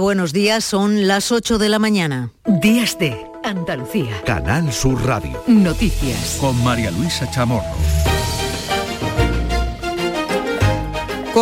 Buenos días, son las 8 de la mañana. Días de Andalucía. Canal Sur Radio. Noticias. Con María Luisa Chamorro.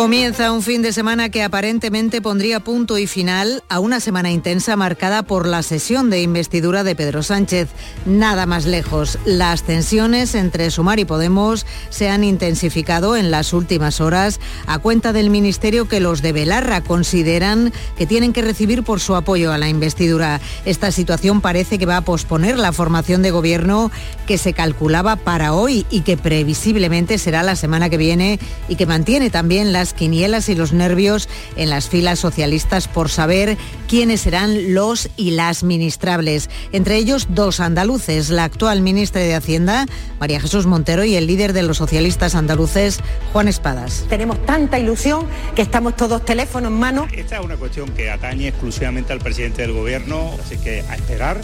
Comienza un fin de semana que aparentemente pondría punto y final a una semana intensa marcada por la sesión de investidura de Pedro Sánchez. Nada más lejos. Las tensiones entre Sumar y Podemos se han intensificado en las últimas horas a cuenta del ministerio que los de Belarra consideran que tienen que recibir por su apoyo a la investidura. Esta situación parece que va a posponer la formación de gobierno que se calculaba para hoy y que previsiblemente será la semana que viene y que mantiene también la las quinielas y los nervios en las filas socialistas por saber quiénes serán los y las ministrables. Entre ellos dos andaluces, la actual ministra de Hacienda, María Jesús Montero, y el líder de los socialistas andaluces, Juan Espadas. Tenemos tanta ilusión que estamos todos teléfono en mano. Esta es una cuestión que atañe exclusivamente al presidente del gobierno, así que a esperar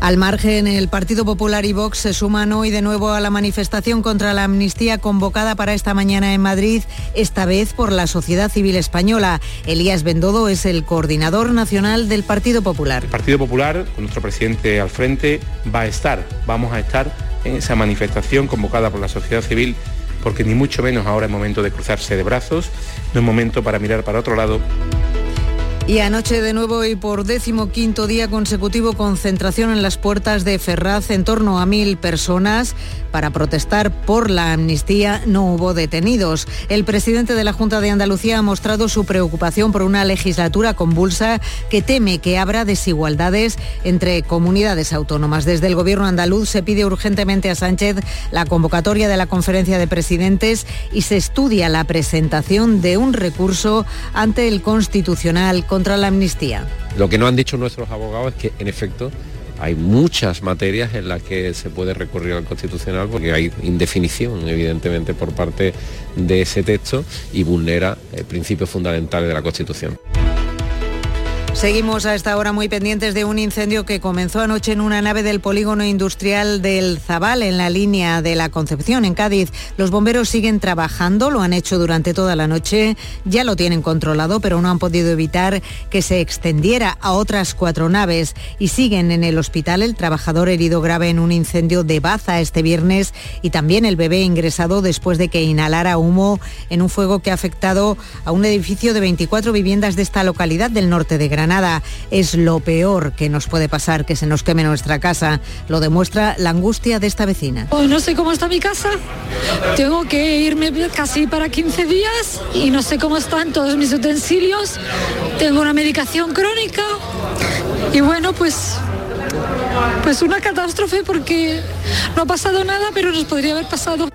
al margen, el Partido Popular y Vox se suman hoy de nuevo a la manifestación contra la amnistía convocada para esta mañana en Madrid, esta vez por la sociedad civil española. Elías Bendodo es el coordinador nacional del Partido Popular. El Partido Popular, con nuestro presidente al frente, va a estar, vamos a estar en esa manifestación convocada por la sociedad civil porque ni mucho menos ahora es momento de cruzarse de brazos, no es momento para mirar para otro lado. Y anoche de nuevo y por décimo quinto día consecutivo concentración en las puertas de Ferraz en torno a mil personas para protestar por la amnistía. No hubo detenidos. El presidente de la Junta de Andalucía ha mostrado su preocupación por una legislatura convulsa que teme que habrá desigualdades entre comunidades autónomas. Desde el gobierno andaluz se pide urgentemente a Sánchez la convocatoria de la conferencia de presidentes y se estudia la presentación de un recurso ante el Constitucional contra la amnistía. Lo que no han dicho nuestros abogados es que, en efecto, hay muchas materias en las que se puede recurrir al Constitucional porque hay indefinición, evidentemente, por parte de ese texto y vulnera principios fundamentales de la Constitución. Seguimos a esta hora muy pendientes de un incendio que comenzó anoche en una nave del polígono industrial del Zabal, en la línea de la Concepción, en Cádiz. Los bomberos siguen trabajando, lo han hecho durante toda la noche, ya lo tienen controlado, pero no han podido evitar que se extendiera a otras cuatro naves y siguen en el hospital el trabajador herido grave en un incendio de Baza este viernes y también el bebé ingresado después de que inhalara humo en un fuego que ha afectado a un edificio de 24 viviendas de esta localidad del norte de Granada. Nada es lo peor que nos puede pasar, que se nos queme nuestra casa. Lo demuestra la angustia de esta vecina. Oh, no sé cómo está mi casa. Tengo que irme casi para 15 días y no sé cómo están todos mis utensilios. Tengo una medicación crónica y bueno, pues pues una catástrofe porque no ha pasado nada, pero nos podría haber pasado.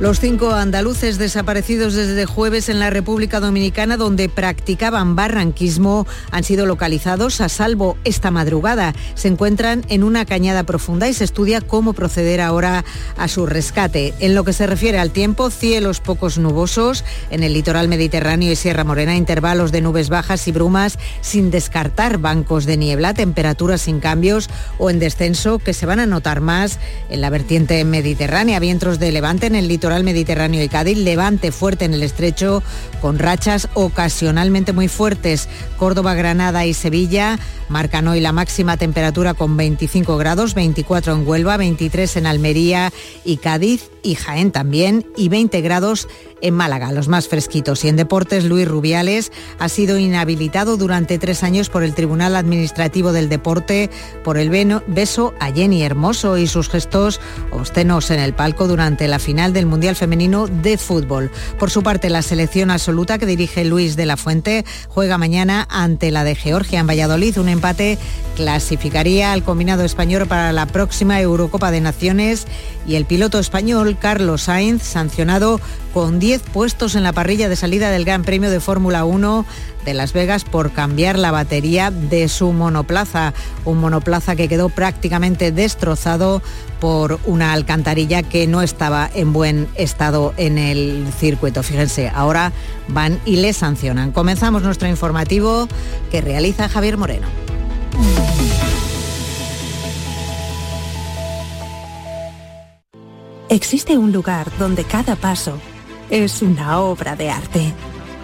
Los cinco andaluces desaparecidos desde jueves en la República Dominicana, donde practicaban barranquismo, han sido localizados a salvo esta madrugada. Se encuentran en una cañada profunda y se estudia cómo proceder ahora a su rescate. En lo que se refiere al tiempo, cielos pocos nubosos en el litoral mediterráneo y Sierra Morena, intervalos de nubes bajas y brumas, sin descartar bancos de niebla, temperaturas sin cambios o en descenso que se van a notar más en la vertiente mediterránea, vientos de levante en el litoral mediterráneo y Cádiz, levante fuerte en el estrecho con rachas ocasionalmente muy fuertes. Córdoba, Granada y Sevilla marcan hoy la máxima temperatura con 25 grados, 24 en Huelva, 23 en Almería y Cádiz y Jaén también y 20 grados en Málaga, los más fresquitos. Y en deportes, Luis Rubiales ha sido inhabilitado durante tres años por el Tribunal Administrativo del Deporte por el beso a Jenny Hermoso y sus gestos obscenos en el palco durante la final del Mundial Femenino de Fútbol. Por su parte, la selección absoluta que dirige Luis de la Fuente juega mañana ante la de Georgia en Valladolid. Un empate clasificaría al combinado español para la próxima Eurocopa de Naciones y el piloto español Carlos Sainz, sancionado con 10 puestos en la parrilla de salida del Gran Premio de Fórmula 1 de Las Vegas por cambiar la batería de su monoplaza, un monoplaza que quedó prácticamente destrozado por una alcantarilla que no estaba en buen estado en el circuito. Fíjense, ahora van y le sancionan. Comenzamos nuestro informativo que realiza Javier Moreno. Existe un lugar donde cada paso es una obra de arte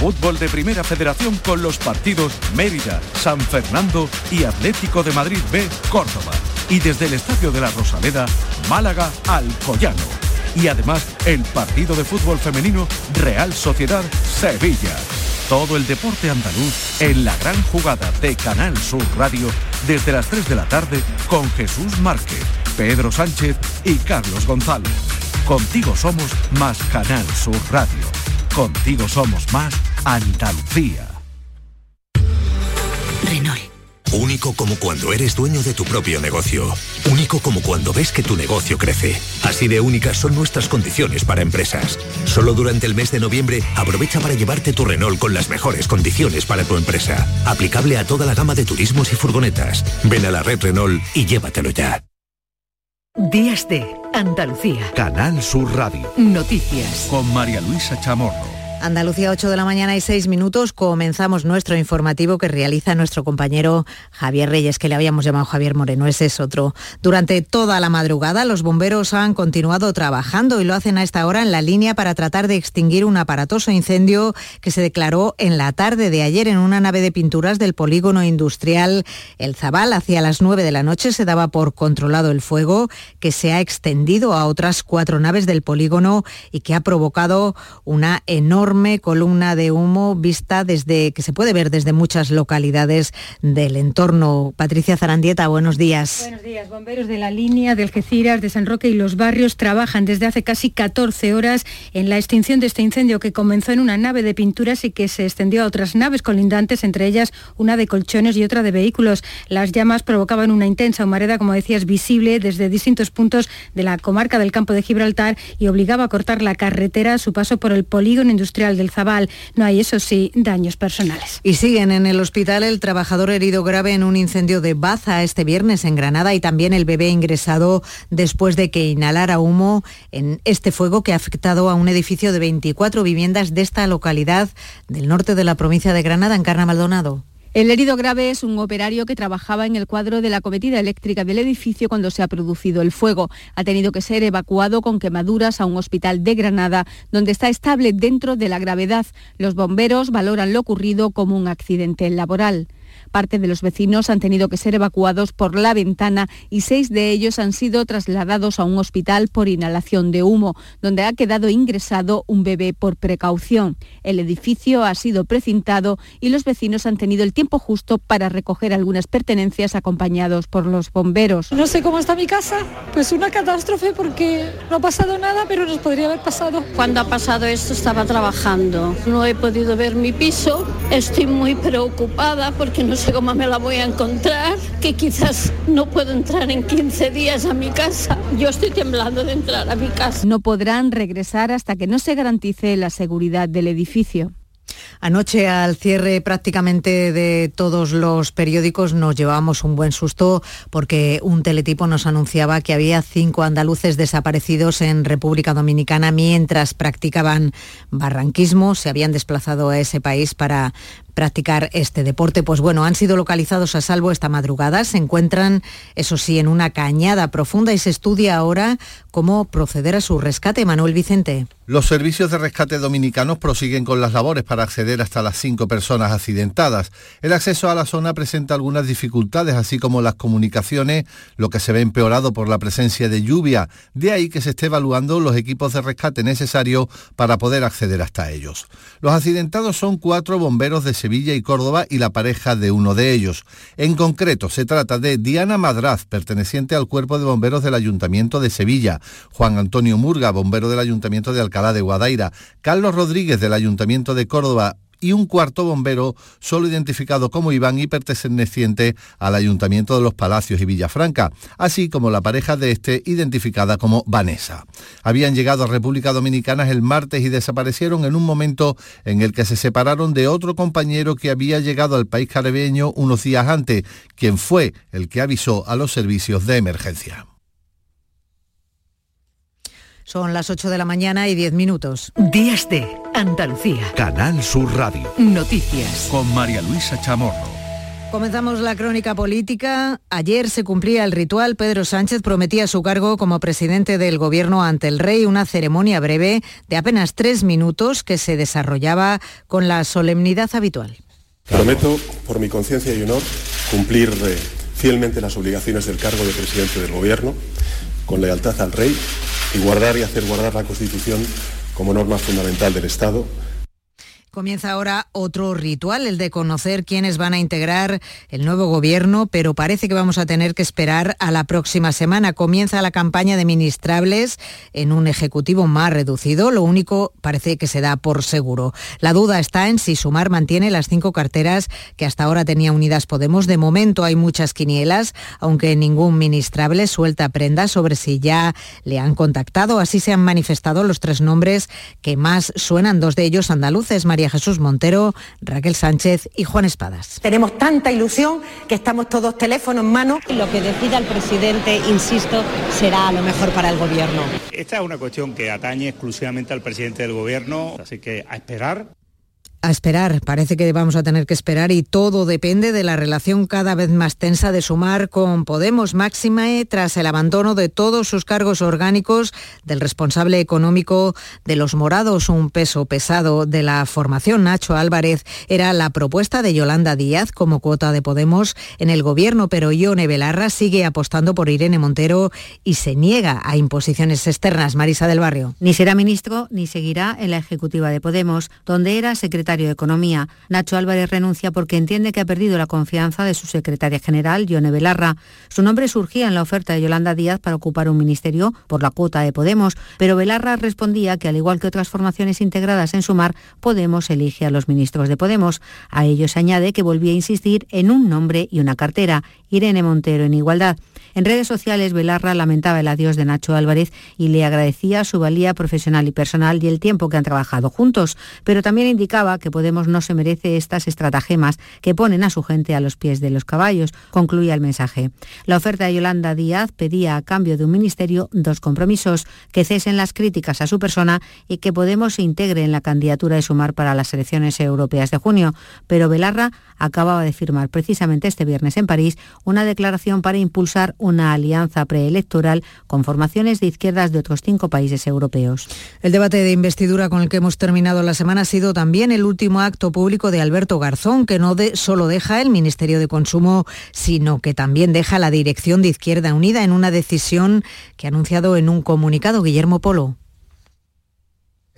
Fútbol de Primera Federación con los partidos Mérida, San Fernando y Atlético de Madrid B, Córdoba. Y desde el Estadio de la Rosaleda, Málaga, Alcoyano. Y además el partido de fútbol femenino Real Sociedad Sevilla. Todo el deporte andaluz en la gran jugada de Canal Sur Radio desde las 3 de la tarde con Jesús Márquez, Pedro Sánchez y Carlos González. Contigo somos más Canal Sur Radio. Contigo somos más Andalucía. Renault. Único como cuando eres dueño de tu propio negocio. Único como cuando ves que tu negocio crece. Así de únicas son nuestras condiciones para empresas. Solo durante el mes de noviembre aprovecha para llevarte tu Renault con las mejores condiciones para tu empresa. Aplicable a toda la gama de turismos y furgonetas. Ven a la red Renault y llévatelo ya. Días de Andalucía. Canal Sur Radio. Noticias. Con María Luisa Chamorro. Andalucía 8 de la mañana y 6 minutos. Comenzamos nuestro informativo que realiza nuestro compañero Javier Reyes, que le habíamos llamado Javier Moreno, ese es otro. Durante toda la madrugada los bomberos han continuado trabajando y lo hacen a esta hora en la línea para tratar de extinguir un aparatoso incendio que se declaró en la tarde de ayer en una nave de pinturas del polígono industrial El Zabal. Hacia las 9 de la noche se daba por controlado el fuego que se ha extendido a otras cuatro naves del polígono y que ha provocado una enorme columna de humo vista desde que se puede ver desde muchas localidades del entorno. Patricia Zarandieta, buenos días. Buenos días. Bomberos de la línea de Algeciras, de San Roque y los barrios trabajan desde hace casi 14 horas en la extinción de este incendio que comenzó en una nave de pinturas y que se extendió a otras naves colindantes, entre ellas una de colchones y otra de vehículos. Las llamas provocaban una intensa humareda, como decías, visible desde distintos puntos de la comarca del campo de Gibraltar y obligaba a cortar la carretera a su paso por el polígono industrial del Zabal. No hay, eso sí, daños personales. Y siguen en el hospital el trabajador herido grave en un incendio de Baza este viernes en Granada y también el bebé ingresado después de que inhalara humo en este fuego que ha afectado a un edificio de 24 viviendas de esta localidad del norte de la provincia de Granada, en Carna Maldonado. El herido grave es un operario que trabajaba en el cuadro de la cometida eléctrica del edificio cuando se ha producido el fuego. Ha tenido que ser evacuado con quemaduras a un hospital de Granada, donde está estable dentro de la gravedad. Los bomberos valoran lo ocurrido como un accidente laboral. Parte de los vecinos han tenido que ser evacuados por la ventana y seis de ellos han sido trasladados a un hospital por inhalación de humo, donde ha quedado ingresado un bebé por precaución. El edificio ha sido precintado y los vecinos han tenido el tiempo justo para recoger algunas pertenencias acompañados por los bomberos. No sé cómo está mi casa, pues una catástrofe porque no ha pasado nada, pero nos podría haber pasado. Cuando ha pasado esto estaba trabajando. No he podido ver mi piso, estoy muy preocupada porque no sé cómo me la voy a encontrar, que quizás no puedo entrar en 15 días a mi casa. Yo estoy temblando de entrar a mi casa. No podrán regresar hasta que no se garantice la seguridad del edificio. Anoche al cierre prácticamente de todos los periódicos nos llevábamos un buen susto porque un teletipo nos anunciaba que había cinco andaluces desaparecidos en República Dominicana mientras practicaban barranquismo, se habían desplazado a ese país para practicar este deporte. Pues bueno, han sido localizados a salvo esta madrugada, se encuentran, eso sí, en una cañada profunda y se estudia ahora cómo proceder a su rescate. Manuel Vicente. Los servicios de rescate dominicanos prosiguen con las labores para acceder hasta las cinco personas accidentadas. El acceso a la zona presenta algunas dificultades, así como las comunicaciones, lo que se ve empeorado por la presencia de lluvia. De ahí que se esté evaluando los equipos de rescate necesarios para poder acceder hasta ellos. Los accidentados son cuatro bomberos de Sevilla y Córdoba y la pareja de uno de ellos. En concreto, se trata de Diana Madraz, perteneciente al cuerpo de bomberos del Ayuntamiento de Sevilla, Juan Antonio Murga, bombero del Ayuntamiento de Alcalá de Guadaira, Carlos Rodríguez del Ayuntamiento de Córdoba y un cuarto bombero, solo identificado como Iván y perteneciente al Ayuntamiento de los Palacios y Villafranca, así como la pareja de este identificada como Vanessa. Habían llegado a República Dominicana el martes y desaparecieron en un momento en el que se separaron de otro compañero que había llegado al país caribeño unos días antes, quien fue el que avisó a los servicios de emergencia. Son las 8 de la mañana y 10 minutos. Días de Andalucía. Canal Sur Radio. Noticias. Con María Luisa Chamorro. Comenzamos la crónica política. Ayer se cumplía el ritual. Pedro Sánchez prometía su cargo como presidente del gobierno ante el rey, una ceremonia breve de apenas tres minutos que se desarrollaba con la solemnidad habitual. Prometo, por mi conciencia y honor, cumplir eh, fielmente las obligaciones del cargo de presidente del gobierno, con lealtad al rey y guardar y hacer guardar la Constitución como norma fundamental del Estado Comienza ahora otro ritual, el de conocer quiénes van a integrar el nuevo gobierno, pero parece que vamos a tener que esperar a la próxima semana. Comienza la campaña de ministrables en un ejecutivo más reducido. Lo único parece que se da por seguro. La duda está en si Sumar mantiene las cinco carteras que hasta ahora tenía Unidas Podemos. De momento hay muchas quinielas, aunque ningún ministrable suelta prenda sobre si ya le han contactado. Así se han manifestado los tres nombres que más suenan, dos de ellos andaluces. Jesús Montero, Raquel Sánchez y Juan Espadas. Tenemos tanta ilusión que estamos todos teléfono en mano. Lo que decida el presidente, insisto, será lo mejor para el gobierno. Esta es una cuestión que atañe exclusivamente al presidente del gobierno, así que a esperar a esperar, parece que vamos a tener que esperar y todo depende de la relación cada vez más tensa de Sumar con Podemos Máxime tras el abandono de todos sus cargos orgánicos del responsable económico de los morados, un peso pesado de la formación Nacho Álvarez era la propuesta de Yolanda Díaz como cuota de Podemos en el gobierno, pero Ione Belarra sigue apostando por Irene Montero y se niega a imposiciones externas. Marisa del Barrio. Ni será ministro ni seguirá en la ejecutiva de Podemos, donde era secretario de Economía. Nacho Álvarez renuncia porque entiende que ha perdido la confianza de su secretaria general, Yone Belarra. Su nombre surgía en la oferta de Yolanda Díaz para ocupar un ministerio por la cuota de Podemos, pero Belarra respondía que, al igual que otras formaciones integradas en Sumar, Podemos elige a los ministros de Podemos. A ello se añade que volvía a insistir en un nombre y una cartera, Irene Montero en igualdad. En redes sociales, Belarra lamentaba el adiós de Nacho Álvarez y le agradecía su valía profesional y personal y el tiempo que han trabajado juntos, pero también indicaba que Podemos no se merece estas estratagemas que ponen a su gente a los pies de los caballos, concluía el mensaje. La oferta de Yolanda Díaz pedía a cambio de un ministerio dos compromisos, que cesen las críticas a su persona y que Podemos se integre en la candidatura de Sumar para las elecciones europeas de junio, pero Belarra acababa de firmar precisamente este viernes en París una declaración para impulsar una alianza preelectoral con formaciones de izquierdas de otros cinco países europeos. El debate de investidura con el que hemos terminado la semana ha sido también el último acto público de Alberto Garzón, que no de, solo deja el Ministerio de Consumo, sino que también deja la dirección de Izquierda Unida en una decisión que ha anunciado en un comunicado Guillermo Polo.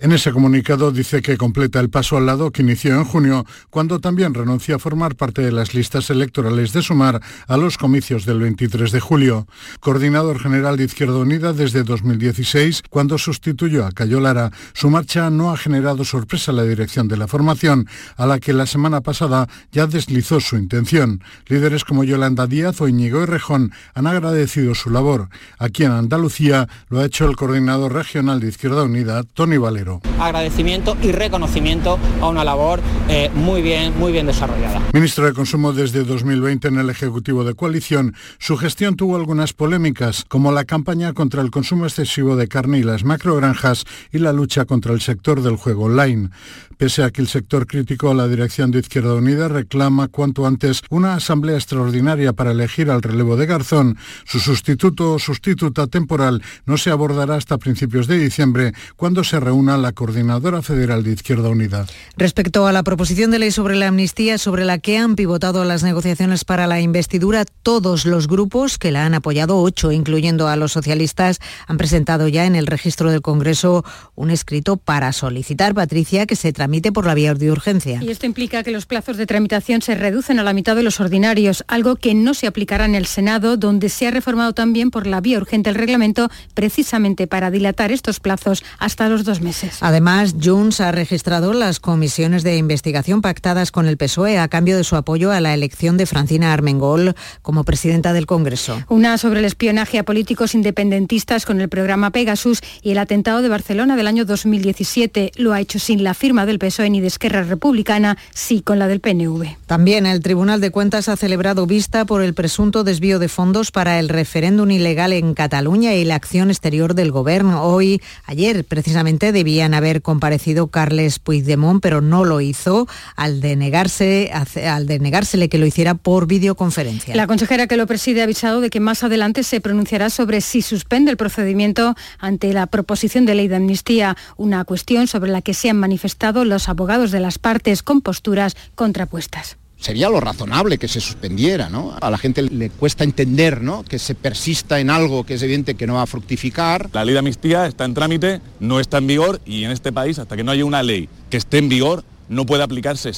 En ese comunicado dice que completa el paso al lado que inició en junio, cuando también renuncia a formar parte de las listas electorales de Sumar a los comicios del 23 de julio. Coordinador general de Izquierda Unida desde 2016, cuando sustituyó a Cayo Lara, su marcha no ha generado sorpresa a la dirección de la formación, a la que la semana pasada ya deslizó su intención. Líderes como Yolanda Díaz o Íñigo Errejón han agradecido su labor. Aquí en Andalucía lo ha hecho el coordinador regional de Izquierda Unida, Tony Valero. Agradecimiento y reconocimiento a una labor eh, muy bien, muy bien desarrollada. Ministro de Consumo desde 2020 en el Ejecutivo de Coalición, su gestión tuvo algunas polémicas, como la campaña contra el consumo excesivo de carne y las macrogranjas y la lucha contra el sector del juego online. Pese a que el sector crítico a la dirección de Izquierda Unida reclama cuanto antes una asamblea extraordinaria para elegir al relevo de Garzón, su sustituto o sustituta temporal no se abordará hasta principios de diciembre, cuando se reúna la Coordinadora Federal de Izquierda Unida. Respecto a la proposición de ley sobre la amnistía, sobre la que han pivotado las negociaciones para la investidura, todos los grupos que la han apoyado, ocho, incluyendo a los socialistas, han presentado ya en el registro del Congreso un escrito para solicitar, Patricia, que se tramite por la vía de urgencia. Y esto implica que los plazos de tramitación se reducen a la mitad de los ordinarios, algo que no se aplicará en el Senado, donde se ha reformado también por la vía urgente el reglamento, precisamente para dilatar estos plazos hasta los dos meses. Meses. Además, Junts ha registrado las comisiones de investigación pactadas con el PSOE a cambio de su apoyo a la elección de Francina Armengol como presidenta del Congreso. Una sobre el espionaje a políticos independentistas con el programa Pegasus y el atentado de Barcelona del año 2017. Lo ha hecho sin la firma del PSOE ni de Esquerra Republicana, sí con la del PNV. También el Tribunal de Cuentas ha celebrado vista por el presunto desvío de fondos para el referéndum ilegal en Cataluña y la acción exterior del Gobierno. Hoy, ayer, precisamente debían haber comparecido Carles Puigdemont, pero no lo hizo al denegarse, al denegársele que lo hiciera por videoconferencia. La consejera que lo preside ha avisado de que más adelante se pronunciará sobre si suspende el procedimiento ante la proposición de ley de amnistía, una cuestión sobre la que se han manifestado los abogados de las partes con posturas contrapuestas sería lo razonable que se suspendiera, ¿no? A la gente le cuesta entender, ¿no? Que se persista en algo que es evidente que no va a fructificar. La ley de amnistía está en trámite, no está en vigor y en este país, hasta que no haya una ley que esté en vigor, no puede aplicarse.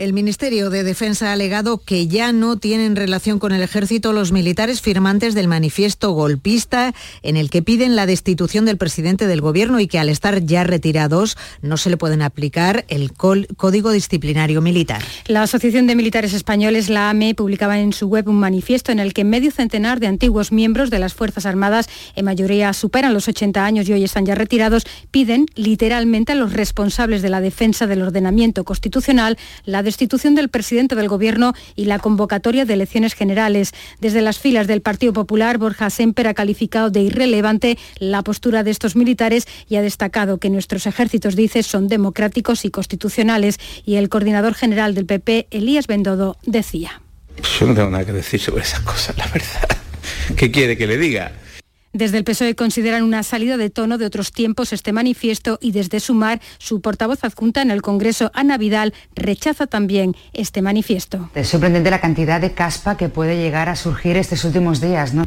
El Ministerio de Defensa ha alegado que ya no tienen relación con el ejército los militares firmantes del manifiesto golpista en el que piden la destitución del presidente del gobierno y que al estar ya retirados no se le pueden aplicar el Código Disciplinario Militar. La Asociación de Militares Españoles, la AME, publicaba en su web un manifiesto en el que medio centenar de antiguos miembros de las Fuerzas Armadas, en mayoría superan los 80 años y hoy están ya retirados, piden literalmente a los responsables de la defensa del ordenamiento constitucional la destitución del presidente del Gobierno y la convocatoria de elecciones generales. Desde las filas del Partido Popular, Borja Semper ha calificado de irrelevante la postura de estos militares y ha destacado que nuestros ejércitos, dice, son democráticos y constitucionales. Y el coordinador general del PP, Elías Bendodo, decía. Yo no tengo nada que decir sobre esas cosas, la verdad. ¿Qué quiere que le diga? Desde el PSOE consideran una salida de tono de otros tiempos este manifiesto y desde Sumar, su portavoz adjunta en el Congreso, Ana Vidal, rechaza también este manifiesto. Es sorprendente la cantidad de caspa que puede llegar a surgir estos últimos días, ¿no?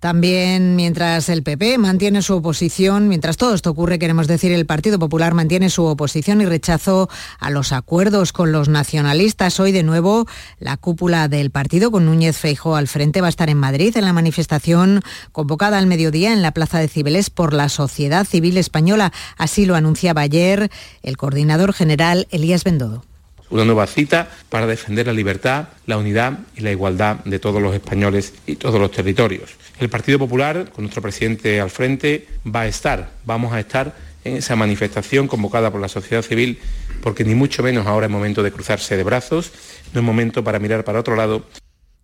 También mientras el PP mantiene su oposición, mientras todo esto ocurre, queremos decir, el Partido Popular mantiene su oposición y rechazo a los acuerdos con los nacionalistas. Hoy de nuevo la cúpula del partido con Núñez Feijóo al frente va a estar en Madrid en la manifestación convocada al mediodía en la Plaza de Cibeles por la Sociedad Civil Española. Así lo anunciaba ayer el coordinador general Elías Bendodo una nueva cita para defender la libertad, la unidad y la igualdad de todos los españoles y todos los territorios. El Partido Popular, con nuestro presidente al frente, va a estar, vamos a estar en esa manifestación convocada por la sociedad civil, porque ni mucho menos ahora es momento de cruzarse de brazos, no es momento para mirar para otro lado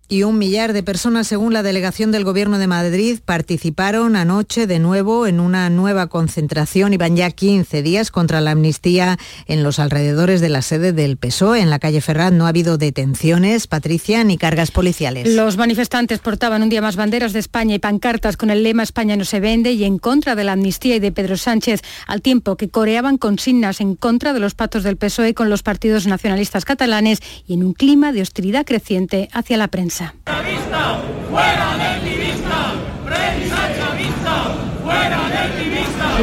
y un millar de personas, según la delegación del Gobierno de Madrid, participaron anoche de nuevo en una nueva concentración. Iban ya 15 días contra la amnistía en los alrededores de la sede del PSOE. En la calle Ferrat no ha habido detenciones, Patricia, ni cargas policiales. Los manifestantes portaban un día más banderas de España y pancartas con el lema España no se vende y en contra de la amnistía y de Pedro Sánchez, al tiempo que coreaban consignas en contra de los pactos del PSOE con los partidos nacionalistas catalanes y en un clima de hostilidad creciente hacia la prensa. ¡Fuera del activista! ¡Prensa chavista! ¡Fuera del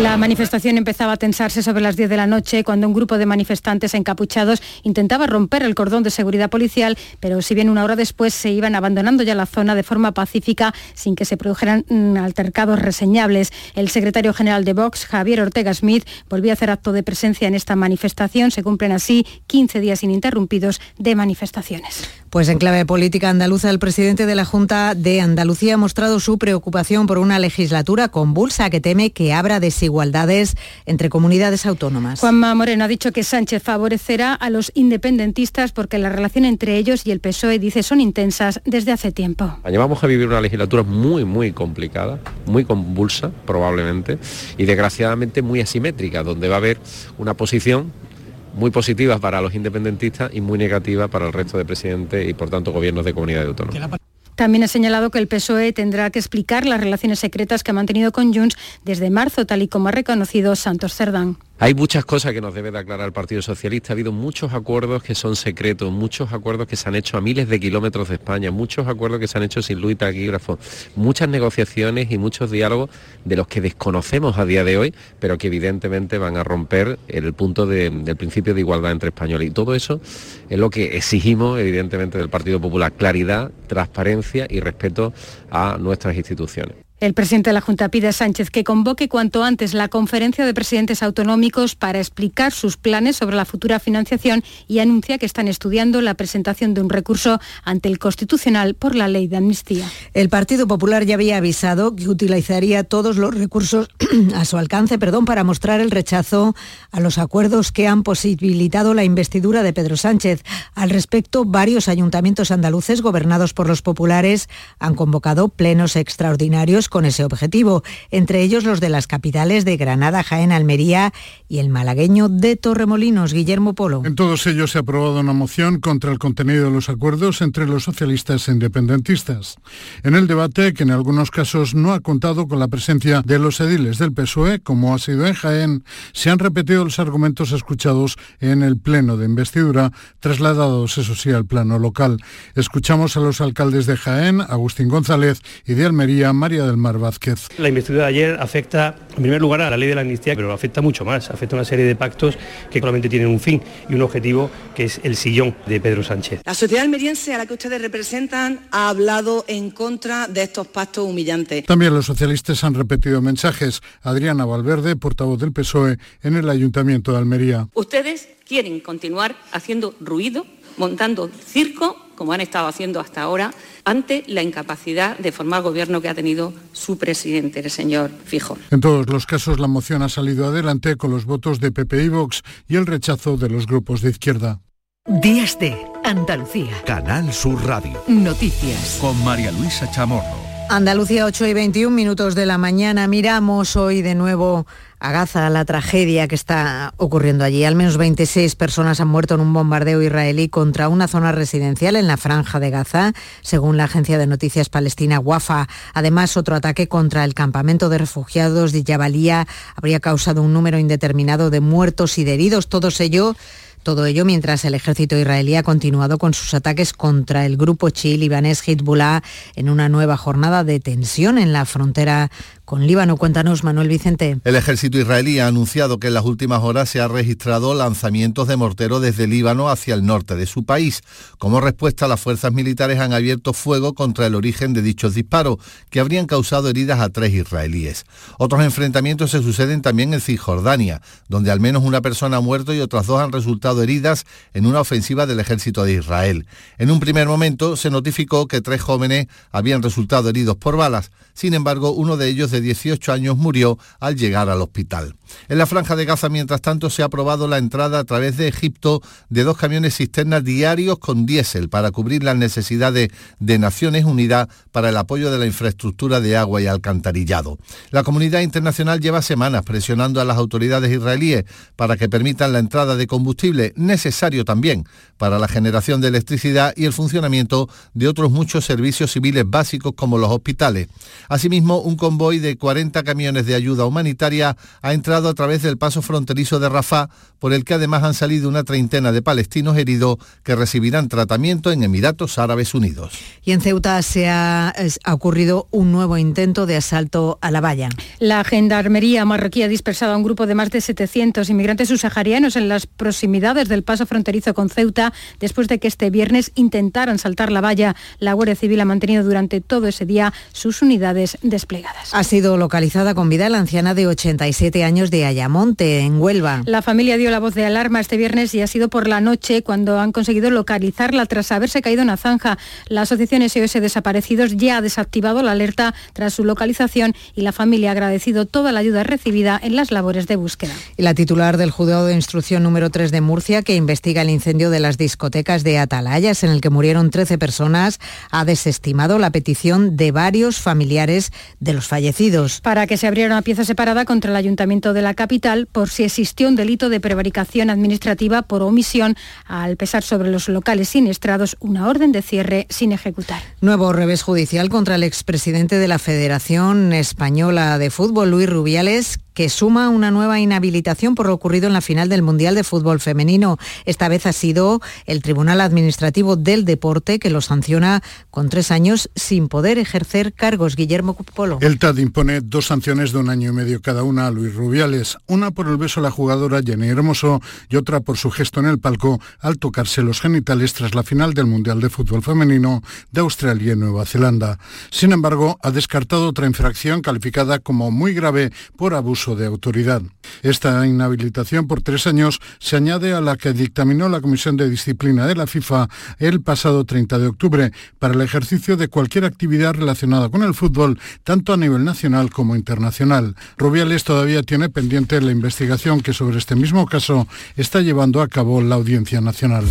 la manifestación empezaba a tensarse sobre las 10 de la noche cuando un grupo de manifestantes encapuchados intentaba romper el cordón de seguridad policial, pero si bien una hora después se iban abandonando ya la zona de forma pacífica sin que se produjeran mm, altercados reseñables. El secretario general de Vox, Javier Ortega Smith, volvió a hacer acto de presencia en esta manifestación. Se cumplen así 15 días ininterrumpidos de manifestaciones. Pues en clave política andaluza, el presidente de la Junta de Andalucía ha mostrado su preocupación por una legislatura convulsa que teme que abra de igualdades entre comunidades autónomas. Juanma Moreno ha dicho que Sánchez favorecerá a los independentistas porque la relación entre ellos y el PSOE, dice, son intensas desde hace tiempo. Vamos a vivir una legislatura muy, muy complicada, muy convulsa probablemente y desgraciadamente muy asimétrica, donde va a haber una posición muy positiva para los independentistas y muy negativa para el resto de presidentes y por tanto gobiernos de comunidades autónomas. También ha señalado que el PSOE tendrá que explicar las relaciones secretas que ha mantenido con Junts desde marzo, tal y como ha reconocido Santos Cerdán. Hay muchas cosas que nos debe de aclarar el Partido Socialista. Ha habido muchos acuerdos que son secretos, muchos acuerdos que se han hecho a miles de kilómetros de España, muchos acuerdos que se han hecho sin luz y muchas negociaciones y muchos diálogos de los que desconocemos a día de hoy, pero que evidentemente van a romper el punto del principio de igualdad entre españoles. Y todo eso es lo que exigimos, evidentemente, del Partido Popular. Claridad, transparencia y respeto a nuestras instituciones. El presidente de la Junta pide a Sánchez que convoque cuanto antes la conferencia de presidentes autonómicos para explicar sus planes sobre la futura financiación y anuncia que están estudiando la presentación de un recurso ante el Constitucional por la ley de amnistía. El Partido Popular ya había avisado que utilizaría todos los recursos a su alcance perdón, para mostrar el rechazo a los acuerdos que han posibilitado la investidura de Pedro Sánchez. Al respecto, varios ayuntamientos andaluces gobernados por los populares han convocado plenos extraordinarios con ese objetivo, entre ellos los de las capitales de Granada, Jaén, Almería y el malagueño de Torremolinos, Guillermo Polo. En todos ellos se ha aprobado una moción contra el contenido de los acuerdos entre los socialistas e independentistas. En el debate, que en algunos casos no ha contado con la presencia de los ediles del PSOE, como ha sido en Jaén, se han repetido los argumentos escuchados en el pleno de investidura, trasladados, eso sí, al plano local. Escuchamos a los alcaldes de Jaén, Agustín González, y de Almería, María del Mar Vázquez. La investidura de ayer afecta, en primer lugar, a la ley de la amnistía, pero afecta mucho más, afecta a una serie de pactos que solamente tienen un fin y un objetivo, que es el sillón de Pedro Sánchez. La sociedad almeriense a la que ustedes representan ha hablado en contra de estos pactos humillantes. También los socialistas han repetido mensajes. Adriana Valverde, portavoz del PSOE, en el Ayuntamiento de Almería. Ustedes quieren continuar haciendo ruido, montando circo, como han estado haciendo hasta ahora, ante la incapacidad de formar gobierno que ha tenido su presidente, el señor Fijo. En todos los casos, la moción ha salido adelante con los votos de PP y Vox y el rechazo de los grupos de izquierda. Días de Andalucía. Canal Sur Radio. Noticias. Con María Luisa Chamorro. Andalucía 8 y 21 minutos de la mañana. Miramos hoy de nuevo a Gaza la tragedia que está ocurriendo allí. Al menos 26 personas han muerto en un bombardeo israelí contra una zona residencial en la franja de Gaza, según la agencia de noticias palestina Wafa. Además, otro ataque contra el campamento de refugiados de Jabalía habría causado un número indeterminado de muertos y de heridos. Todos ello todo ello mientras el ejército israelí ha continuado con sus ataques contra el grupo chií libanés Hezbollah en una nueva jornada de tensión en la frontera con Líbano. Cuéntanos, Manuel Vicente. El ejército israelí ha anunciado que en las últimas horas se ha registrado lanzamientos de mortero desde Líbano hacia el norte de su país. Como respuesta, las fuerzas militares han abierto fuego contra el origen de dichos disparos, que habrían causado heridas a tres israelíes. Otros enfrentamientos se suceden también en Cisjordania, donde al menos una persona ha muerto y otras dos han resultado heridas en una ofensiva del ejército de Israel. En un primer momento se notificó que tres jóvenes habían resultado heridos por balas. Sin embargo, uno de ellos de 18 años murió al llegar al hospital. En la franja de Gaza, mientras tanto, se ha aprobado la entrada a través de Egipto de dos camiones cisternas diarios con diésel para cubrir las necesidades de Naciones Unidas para el apoyo de la infraestructura de agua y alcantarillado. La comunidad internacional lleva semanas presionando a las autoridades israelíes para que permitan la entrada de combustible necesario también para la generación de electricidad y el funcionamiento de otros muchos servicios civiles básicos como los hospitales. Asimismo, un convoy de 40 camiones de ayuda humanitaria ha entrado a través del paso fronterizo de Rafah, por el que además han salido una treintena de palestinos heridos que recibirán tratamiento en Emiratos Árabes Unidos. Y en Ceuta se ha, ha ocurrido un nuevo intento de asalto a la valla. La gendarmería marroquí ha dispersado a un grupo de más de 700 inmigrantes subsaharianos en las proximidades del paso fronterizo con Ceuta después de que este viernes intentaran saltar la valla. La Guardia Civil ha mantenido durante todo ese día sus unidades desplegadas. Ha sido localizada con vida la anciana de 87 años de Ayamonte, en Huelva. La familia dio la voz de alarma este viernes y ha sido por la noche cuando han conseguido localizarla tras haberse caído en la zanja. La asociación SOS Desaparecidos ya ha desactivado la alerta tras su localización y la familia ha agradecido toda la ayuda recibida en las labores de búsqueda. Y la titular del juzgado de instrucción número 3 de Murcia, que investiga el incendio de las discotecas de Atalayas, en el que murieron 13 personas, ha desestimado la petición de varios familiares de los fallecidos. Para que se abriera una pieza separada contra el ayuntamiento de la capital por si existió un delito de prevaricación administrativa por omisión al pesar sobre los locales siniestrados una orden de cierre sin ejecutar. Nuevo revés judicial contra el expresidente de la Federación Española de Fútbol, Luis Rubiales, que suma una nueva inhabilitación por lo ocurrido en la final del Mundial de Fútbol Femenino. Esta vez ha sido el Tribunal Administrativo del Deporte que lo sanciona con tres años sin poder ejercer cargos. Guillermo Polo. El TAD impone dos sanciones de un año y medio cada una a Luis Rubiales, una por el beso a la jugadora Jenny Hermoso y otra por su gesto en el palco al tocarse los genitales tras la final del Mundial de Fútbol Femenino de Australia y Nueva Zelanda. Sin embargo, ha descartado otra infracción calificada como muy grave por abuso de autoridad. Esta inhabilitación por tres años se añade a la que dictaminó la Comisión de Disciplina de la FIFA el pasado 30 de octubre para el ejercicio de cualquier actividad relacionada con el fútbol, tanto a nivel nacional como internacional. Rubiales todavía tiene pendiente la investigación que sobre este mismo caso está llevando a cabo la Audiencia Nacional.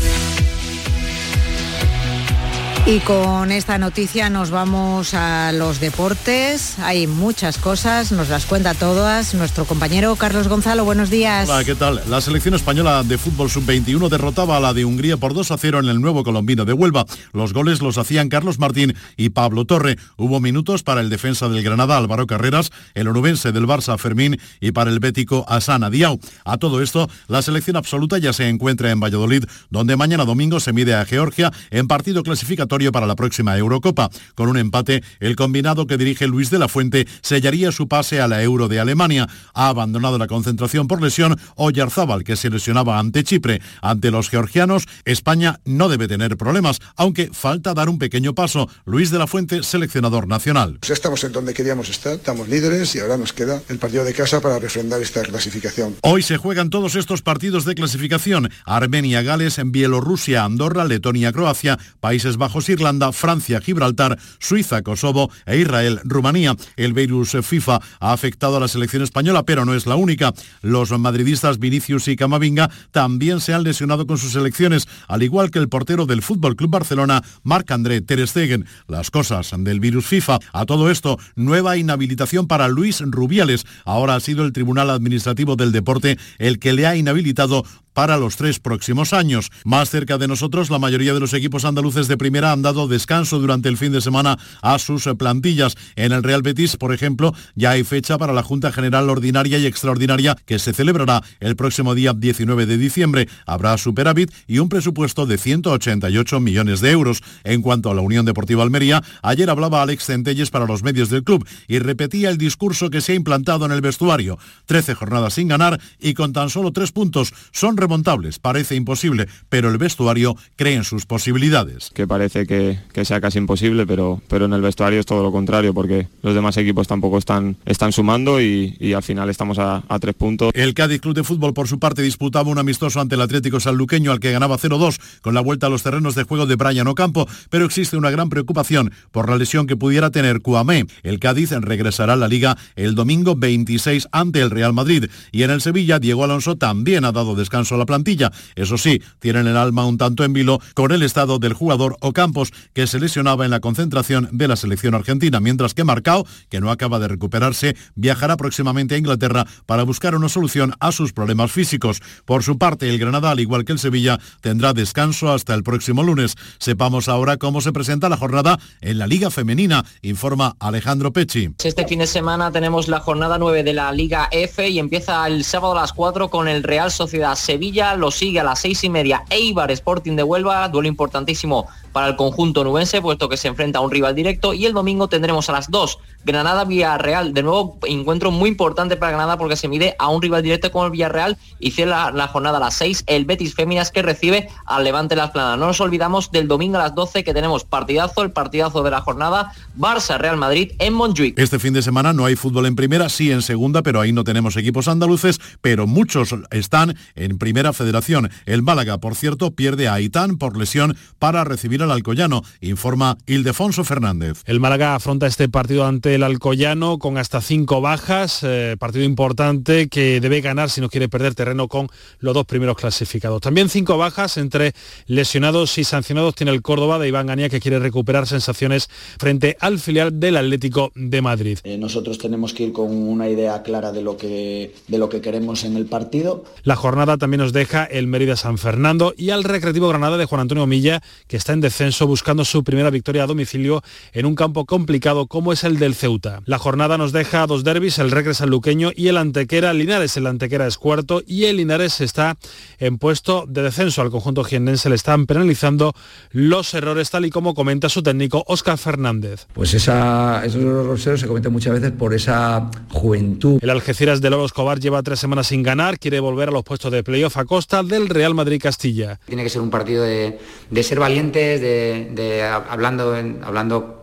Y con esta noticia nos vamos a los deportes. Hay muchas cosas, nos las cuenta todas nuestro compañero Carlos Gonzalo. Buenos días. Hola, ¿qué tal? La selección española de fútbol sub-21 derrotaba a la de Hungría por 2 a 0 en el nuevo colombino de Huelva. Los goles los hacían Carlos Martín y Pablo Torre. Hubo minutos para el defensa del Granada Álvaro Carreras, el onubense del Barça Fermín y para el bético Asana Diao. A todo esto, la selección absoluta ya se encuentra en Valladolid, donde mañana domingo se mide a Georgia en partido clasificatorio para la próxima Eurocopa. Con un empate, el combinado que dirige Luis de la Fuente sellaría su pase a la Euro de Alemania. Ha abandonado la concentración por lesión Oyarzábal, que se lesionaba ante Chipre. Ante los georgianos, España no debe tener problemas, aunque falta dar un pequeño paso. Luis de la Fuente, seleccionador nacional. Pues estamos en donde queríamos estar, estamos líderes y ahora nos queda el partido de casa para refrendar esta clasificación. Hoy se juegan todos estos partidos de clasificación. Armenia, Gales, Bielorrusia, Andorra, Letonia, Croacia, Países Bajos Irlanda, Francia, Gibraltar, Suiza, Kosovo e Israel, Rumanía. El virus FIFA ha afectado a la selección española, pero no es la única. Los madridistas Vinicius y Camavinga también se han lesionado con sus selecciones, al igual que el portero del Fútbol Club Barcelona, Marc-André Ter Stegen. Las cosas del virus FIFA. A todo esto, nueva inhabilitación para Luis Rubiales. Ahora ha sido el Tribunal Administrativo del Deporte el que le ha inhabilitado para los tres próximos años. Más cerca de nosotros, la mayoría de los equipos andaluces de primera han dado descanso durante el fin de semana a sus plantillas. En el Real Betis, por ejemplo, ya hay fecha para la Junta General Ordinaria y Extraordinaria que se celebrará el próximo día 19 de diciembre. Habrá superávit y un presupuesto de 188 millones de euros. En cuanto a la Unión Deportiva Almería, ayer hablaba Alex Centelles para los medios del club y repetía el discurso que se ha implantado en el vestuario. 13 jornadas sin ganar y con tan solo tres puntos. Son remontables, parece imposible, pero el vestuario cree en sus posibilidades. Que parece que, sea casi imposible, pero, pero en el vestuario es todo lo contrario, porque los demás equipos tampoco están, están sumando y, al final estamos a, tres puntos. El Cádiz Club de Fútbol, por su parte, disputaba un amistoso ante el Atlético Sanluqueño, al que ganaba 0-2, con la vuelta a los terrenos de juego de Brian Ocampo, pero existe una gran preocupación por la lesión que pudiera tener Cuamé. El Cádiz regresará a la Liga el domingo 26 ante el Real Madrid, y en el Sevilla, Diego Alonso también ha dado descanso la plantilla. Eso sí, tienen el alma un tanto en vilo con el estado del jugador Ocampos, que se lesionaba en la concentración de la selección argentina, mientras que Marcao, que no acaba de recuperarse, viajará próximamente a Inglaterra para buscar una solución a sus problemas físicos. Por su parte, el Granada, al igual que el Sevilla, tendrá descanso hasta el próximo lunes. Sepamos ahora cómo se presenta la jornada en la Liga Femenina, informa Alejandro Pecci. Este fin de semana tenemos la jornada 9 de la Liga F y empieza el sábado a las 4 con el Real Sociedad Sevilla Sevilla lo sigue a las seis y media Eibar Sporting de Huelva, duelo importantísimo para el conjunto nubense, puesto que se enfrenta a un rival directo. Y el domingo tendremos a las 2 Granada Villarreal. De nuevo, encuentro muy importante para Granada porque se mide a un rival directo con el Villarreal y cierra la, jornada a las 6 el Betis Féminas que recibe al Levante Las Planas. No nos olvidamos del domingo a las 12 que tenemos partidazo, el partidazo de la jornada Barça Real Madrid en Montjuic. Este fin de semana no hay fútbol en primera, sí en segunda, pero ahí no tenemos equipos andaluces, pero muchos están en primera federación. El Málaga, por cierto, pierde a Aitán por lesión para recibir al Alcoyano, informa Ildefonso Fernández. El Málaga afronta este partido ante el Alcoyano con hasta cinco bajas, eh, partido importante que debe ganar si no quiere perder terreno con los dos primeros clasificados. También cinco bajas entre lesionados y sancionados tiene el Córdoba de Iván Ganía que quiere recuperar sensaciones frente al filial del Atlético de Madrid. Eh, nosotros tenemos que ir con una idea clara de lo que, de lo que queremos en el partido. La jornada también nos deja el Mérida San Fernando y al Recreativo Granada de Juan Antonio Milla, que está en descenso buscando su primera victoria a domicilio en un campo complicado como es el del Ceuta. La jornada nos deja dos derbis, el Recre Luqueño y el Antequera Linares. El Antequera es cuarto y el Linares está en puesto de descenso. Al conjunto jiennense le están penalizando los errores tal y como comenta su técnico Óscar Fernández. Pues esa, esos errores se cometen muchas veces por esa juventud. El Algeciras de Loro Escobar lleva tres semanas sin ganar, quiere volver a los puestos de playoff a costa del Real Madrid Castilla. Tiene que ser un partido de, ser valientes, de, hablando, hablando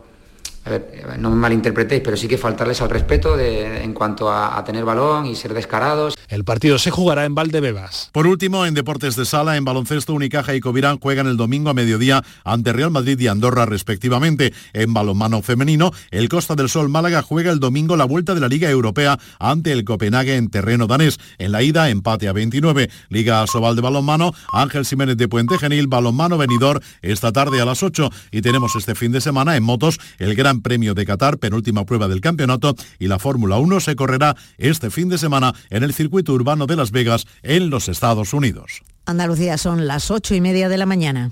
a ver, no me malinterpretéis, pero sí que faltarles al respeto en cuanto a, tener balón y ser descarados. El partido se jugará en Valdebebas. Por último, en deportes de sala, en baloncesto, Unicaja y Covirán juegan el domingo a mediodía ante Real Madrid y Andorra respectivamente. En balonmano femenino, el Costa del Sol Málaga juega el domingo la vuelta de la Liga Europea ante el Copenhague en terreno danés. En la ida, empate a 29. Liga Sobal de balonmano, Ángel Jiménez de Puente Genil, balonmano venidor esta tarde a las 8. Y tenemos este fin de semana en motos el Gran Premio de Qatar, penúltima prueba del campeonato, y la Fórmula 1 se correrá este fin de semana en el circuito urbano de Las Vegas, en los Estados Unidos. Andalucía son las ocho y media de la mañana.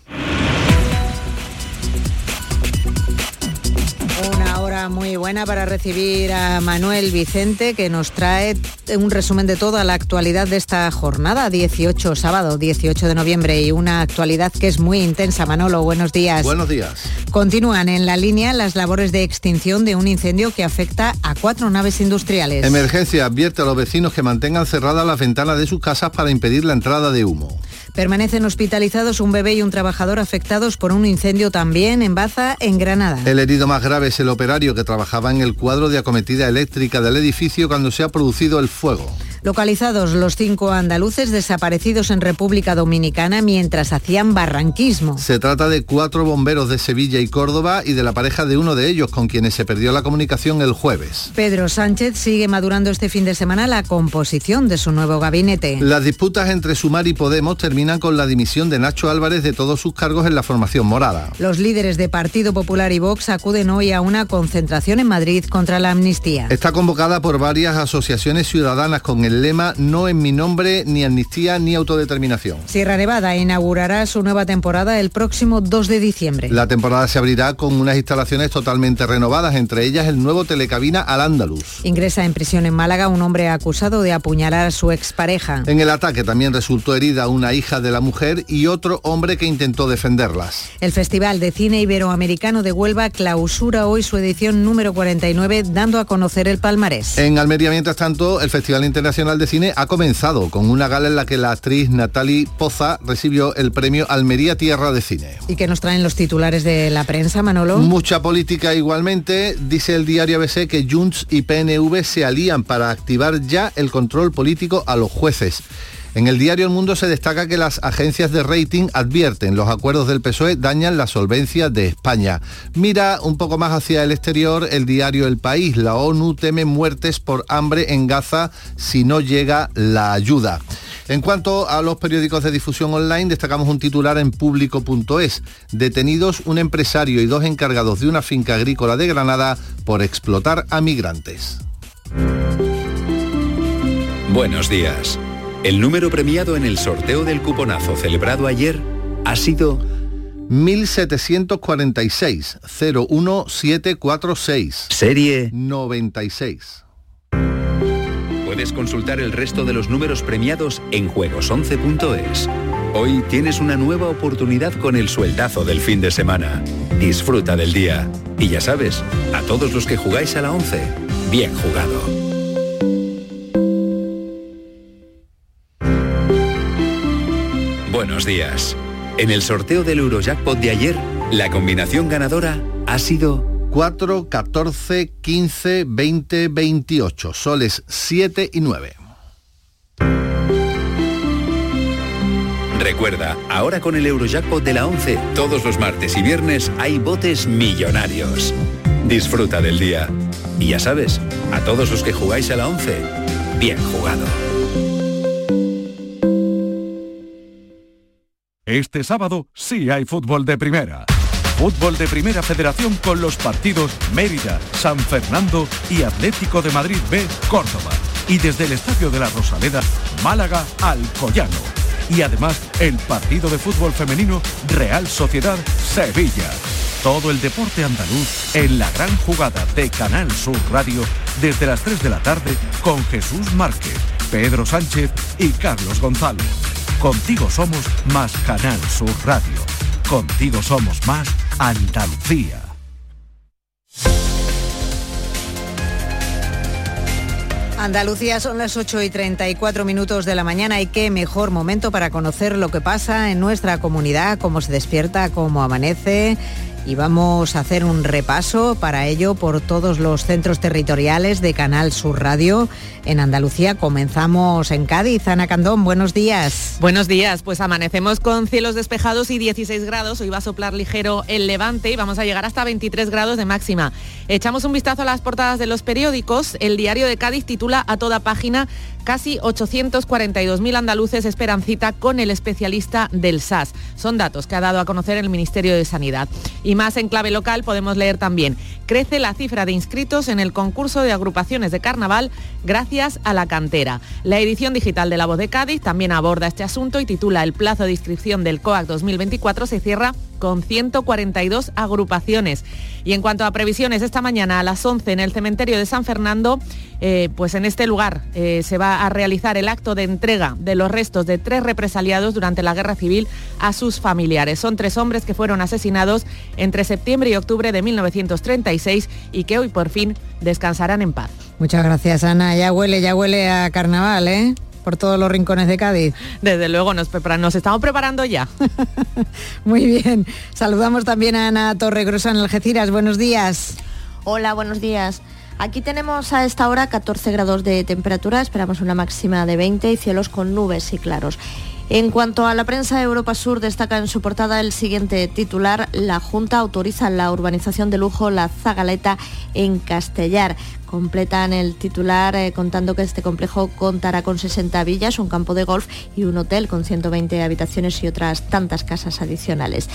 Muy buena para recibir a Manuel Vicente, que nos trae un resumen de toda la actualidad de esta jornada, 18, sábado 18 de noviembre, y una actualidad que es muy intensa. Manolo, buenos días. Buenos días. Continúan en la línea las labores de extinción de un incendio que afecta a cuatro naves industriales. Emergencia advierte a los vecinos que mantengan cerradas las ventanas de sus casas para impedir la entrada de humo. Permanecen hospitalizados un bebé y un trabajador afectados por un incendio también en Baza, en Granada. El herido más grave es el operario que trabajaba en el cuadro de acometida eléctrica del edificio cuando se ha producido el fuego. Localizados los cinco andaluces desaparecidos en República Dominicana mientras hacían barranquismo. Se trata de cuatro bomberos de Sevilla y Córdoba y de la pareja de uno de ellos con quienes se perdió la comunicación el jueves. Pedro Sánchez sigue madurando este fin de semana la composición de su nuevo gabinete. Las disputas entre Sumar y Podemos terminan con la dimisión de Nacho Álvarez de todos sus cargos en la formación morada. Los líderes de Partido Popular y Vox acuden hoy a una concentración en Madrid contra la amnistía. Está convocada por varias asociaciones ciudadanas con el lema No en mi nombre, ni amnistía, ni autodeterminación. Sierra Nevada inaugurará su nueva temporada el próximo 2 de diciembre. La temporada se abrirá con unas instalaciones totalmente renovadas, entre ellas el nuevo telecabina al Andaluz. Ingresa en prisión en Málaga un hombre acusado de apuñalar a su expareja. En el ataque también resultó herida una hija de la mujer y otro hombre que intentó defenderlas. El Festival de Cine Iberoamericano de Huelva clausura hoy su edición número 49, dando a conocer el palmarés. En Almería, mientras tanto, el Festival Internacional de Cine ha comenzado con una gala en la que la actriz Natalie Poza recibió el premio Almería Tierra de Cine. ¿Y qué nos traen los titulares de la prensa, Manolo? Mucha política igualmente. Dice el diario ABC que Junts y PNV se alían para activar ya el control político a los jueces. En el diario El Mundo se destaca que las agencias de rating advierten los acuerdos del PSOE dañan la solvencia de España. Mira un poco más hacia el exterior el diario El País. La ONU teme muertes por hambre en Gaza si no llega la ayuda. En cuanto a los periódicos de difusión online, destacamos un titular en público.es. Detenidos un empresario y dos encargados de una finca agrícola de Granada por explotar a migrantes. Buenos días. El número premiado en el sorteo del cuponazo celebrado ayer ha sido 1746 01746. Serie 96. Puedes consultar el resto de los números premiados en juegos11.es. Hoy tienes una nueva oportunidad con el sueldazo del fin de semana. Disfruta del día. Y ya sabes, a todos los que jugáis a la 11, bien jugado. Buenos días. En el sorteo del Eurojackpot de ayer, la combinación ganadora ha sido 4, 14, 15, 20, 28, soles 7 y 9. Recuerda, ahora con el Eurojackpot de la 11, todos los martes y viernes hay botes millonarios. Disfruta del día. Y ya sabes, a todos los que jugáis a la 11, bien jugado. Este sábado sí hay fútbol de primera. Fútbol de Primera Federación con los partidos Mérida, San Fernando y Atlético de Madrid B, Córdoba. Y desde el Estadio de la Rosaleda, Málaga, Alcoyano. y además el partido de fútbol femenino Real Sociedad Sevilla. Todo el deporte andaluz en la gran jugada de Canal Sur Radio desde las 3 de la tarde con Jesús Márquez, Pedro Sánchez y Carlos González. Contigo somos más Canal Sur Radio. Contigo somos más Andalucía. Andalucía son las 8 y 34 minutos de la mañana y qué mejor momento para conocer lo que pasa en nuestra comunidad, cómo se despierta, cómo amanece y vamos a hacer un repaso para ello por todos los centros territoriales de Canal Sur Radio en Andalucía. Comenzamos en Cádiz. Ana Candón, buenos días. Buenos días, pues amanecemos con cielos despejados y 16 grados. Hoy va a soplar ligero el levante y vamos a llegar hasta 23 grados de máxima. Echamos un vistazo a las portadas de los periódicos. El diario de Cádiz titula a toda página casi 842.000 andaluces esperan cita con el especialista del SAS. Son datos que ha dado a conocer el Ministerio de Sanidad. Y más en clave local podemos leer también, crece la cifra de inscritos en el concurso de agrupaciones de carnaval gracias a la cantera. La edición digital de La Voz de Cádiz también aborda este asunto y titula El plazo de inscripción del COAC 2024 se cierra con 142 agrupaciones. Y en cuanto a previsiones, esta mañana a las 11 en el cementerio de San Fernando, eh, pues en este lugar eh, se va a realizar el acto de entrega de los restos de tres represaliados durante la guerra civil a sus familiares. Son tres hombres que fueron asesinados entre septiembre y octubre de 1936 y que hoy por fin descansarán en paz. Muchas gracias Ana, ya huele, ya huele a carnaval, ¿eh? por todos los rincones de Cádiz. Desde luego, nos, nos estamos preparando ya. Muy bien. Saludamos también a Ana Torregrosa en Algeciras. Buenos días. Hola, buenos días. Aquí tenemos a esta hora 14 grados de temperatura, esperamos una máxima de 20 y cielos con nubes y claros. En cuanto a la prensa, Europa Sur destaca en su portada el siguiente titular. La Junta autoriza la urbanización de lujo La Zagaleta en Castellar. Completan el titular eh, contando que este complejo contará con 60 villas, un campo de golf y un hotel con 120 habitaciones y otras tantas casas adicionales.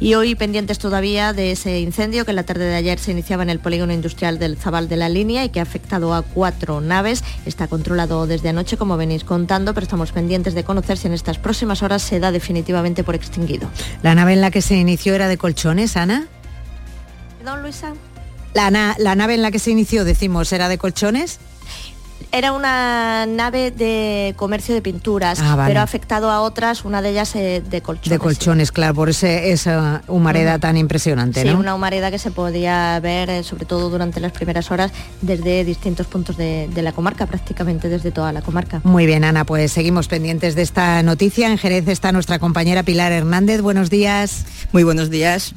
Y hoy pendientes todavía de ese incendio que en la tarde de ayer se iniciaba en el polígono industrial del Zabal de la Línea y que ha afectado a cuatro naves. Está controlado desde anoche, como venís contando, pero estamos pendientes de conocer si en estas próximas horas se da definitivamente por extinguido. ¿La nave en la que se inició era de colchones, Ana? Perdón, Luisa. La, la nave en la que se inició, decimos, era de colchones. Era una nave de comercio de pinturas, Ah, vale. pero ha afectado a otras, una de ellas eh, de colchones. De colchones, claro, por ese, esa humareda tan impresionante, Sí, ¿no? una humareda que se podía ver, eh, sobre todo durante las primeras horas, desde distintos puntos de, de la comarca, prácticamente desde toda la comarca. Muy bien, Ana, pues seguimos pendientes de esta noticia. En Jerez está nuestra compañera Pilar Hernández. Buenos días. Muy buenos días.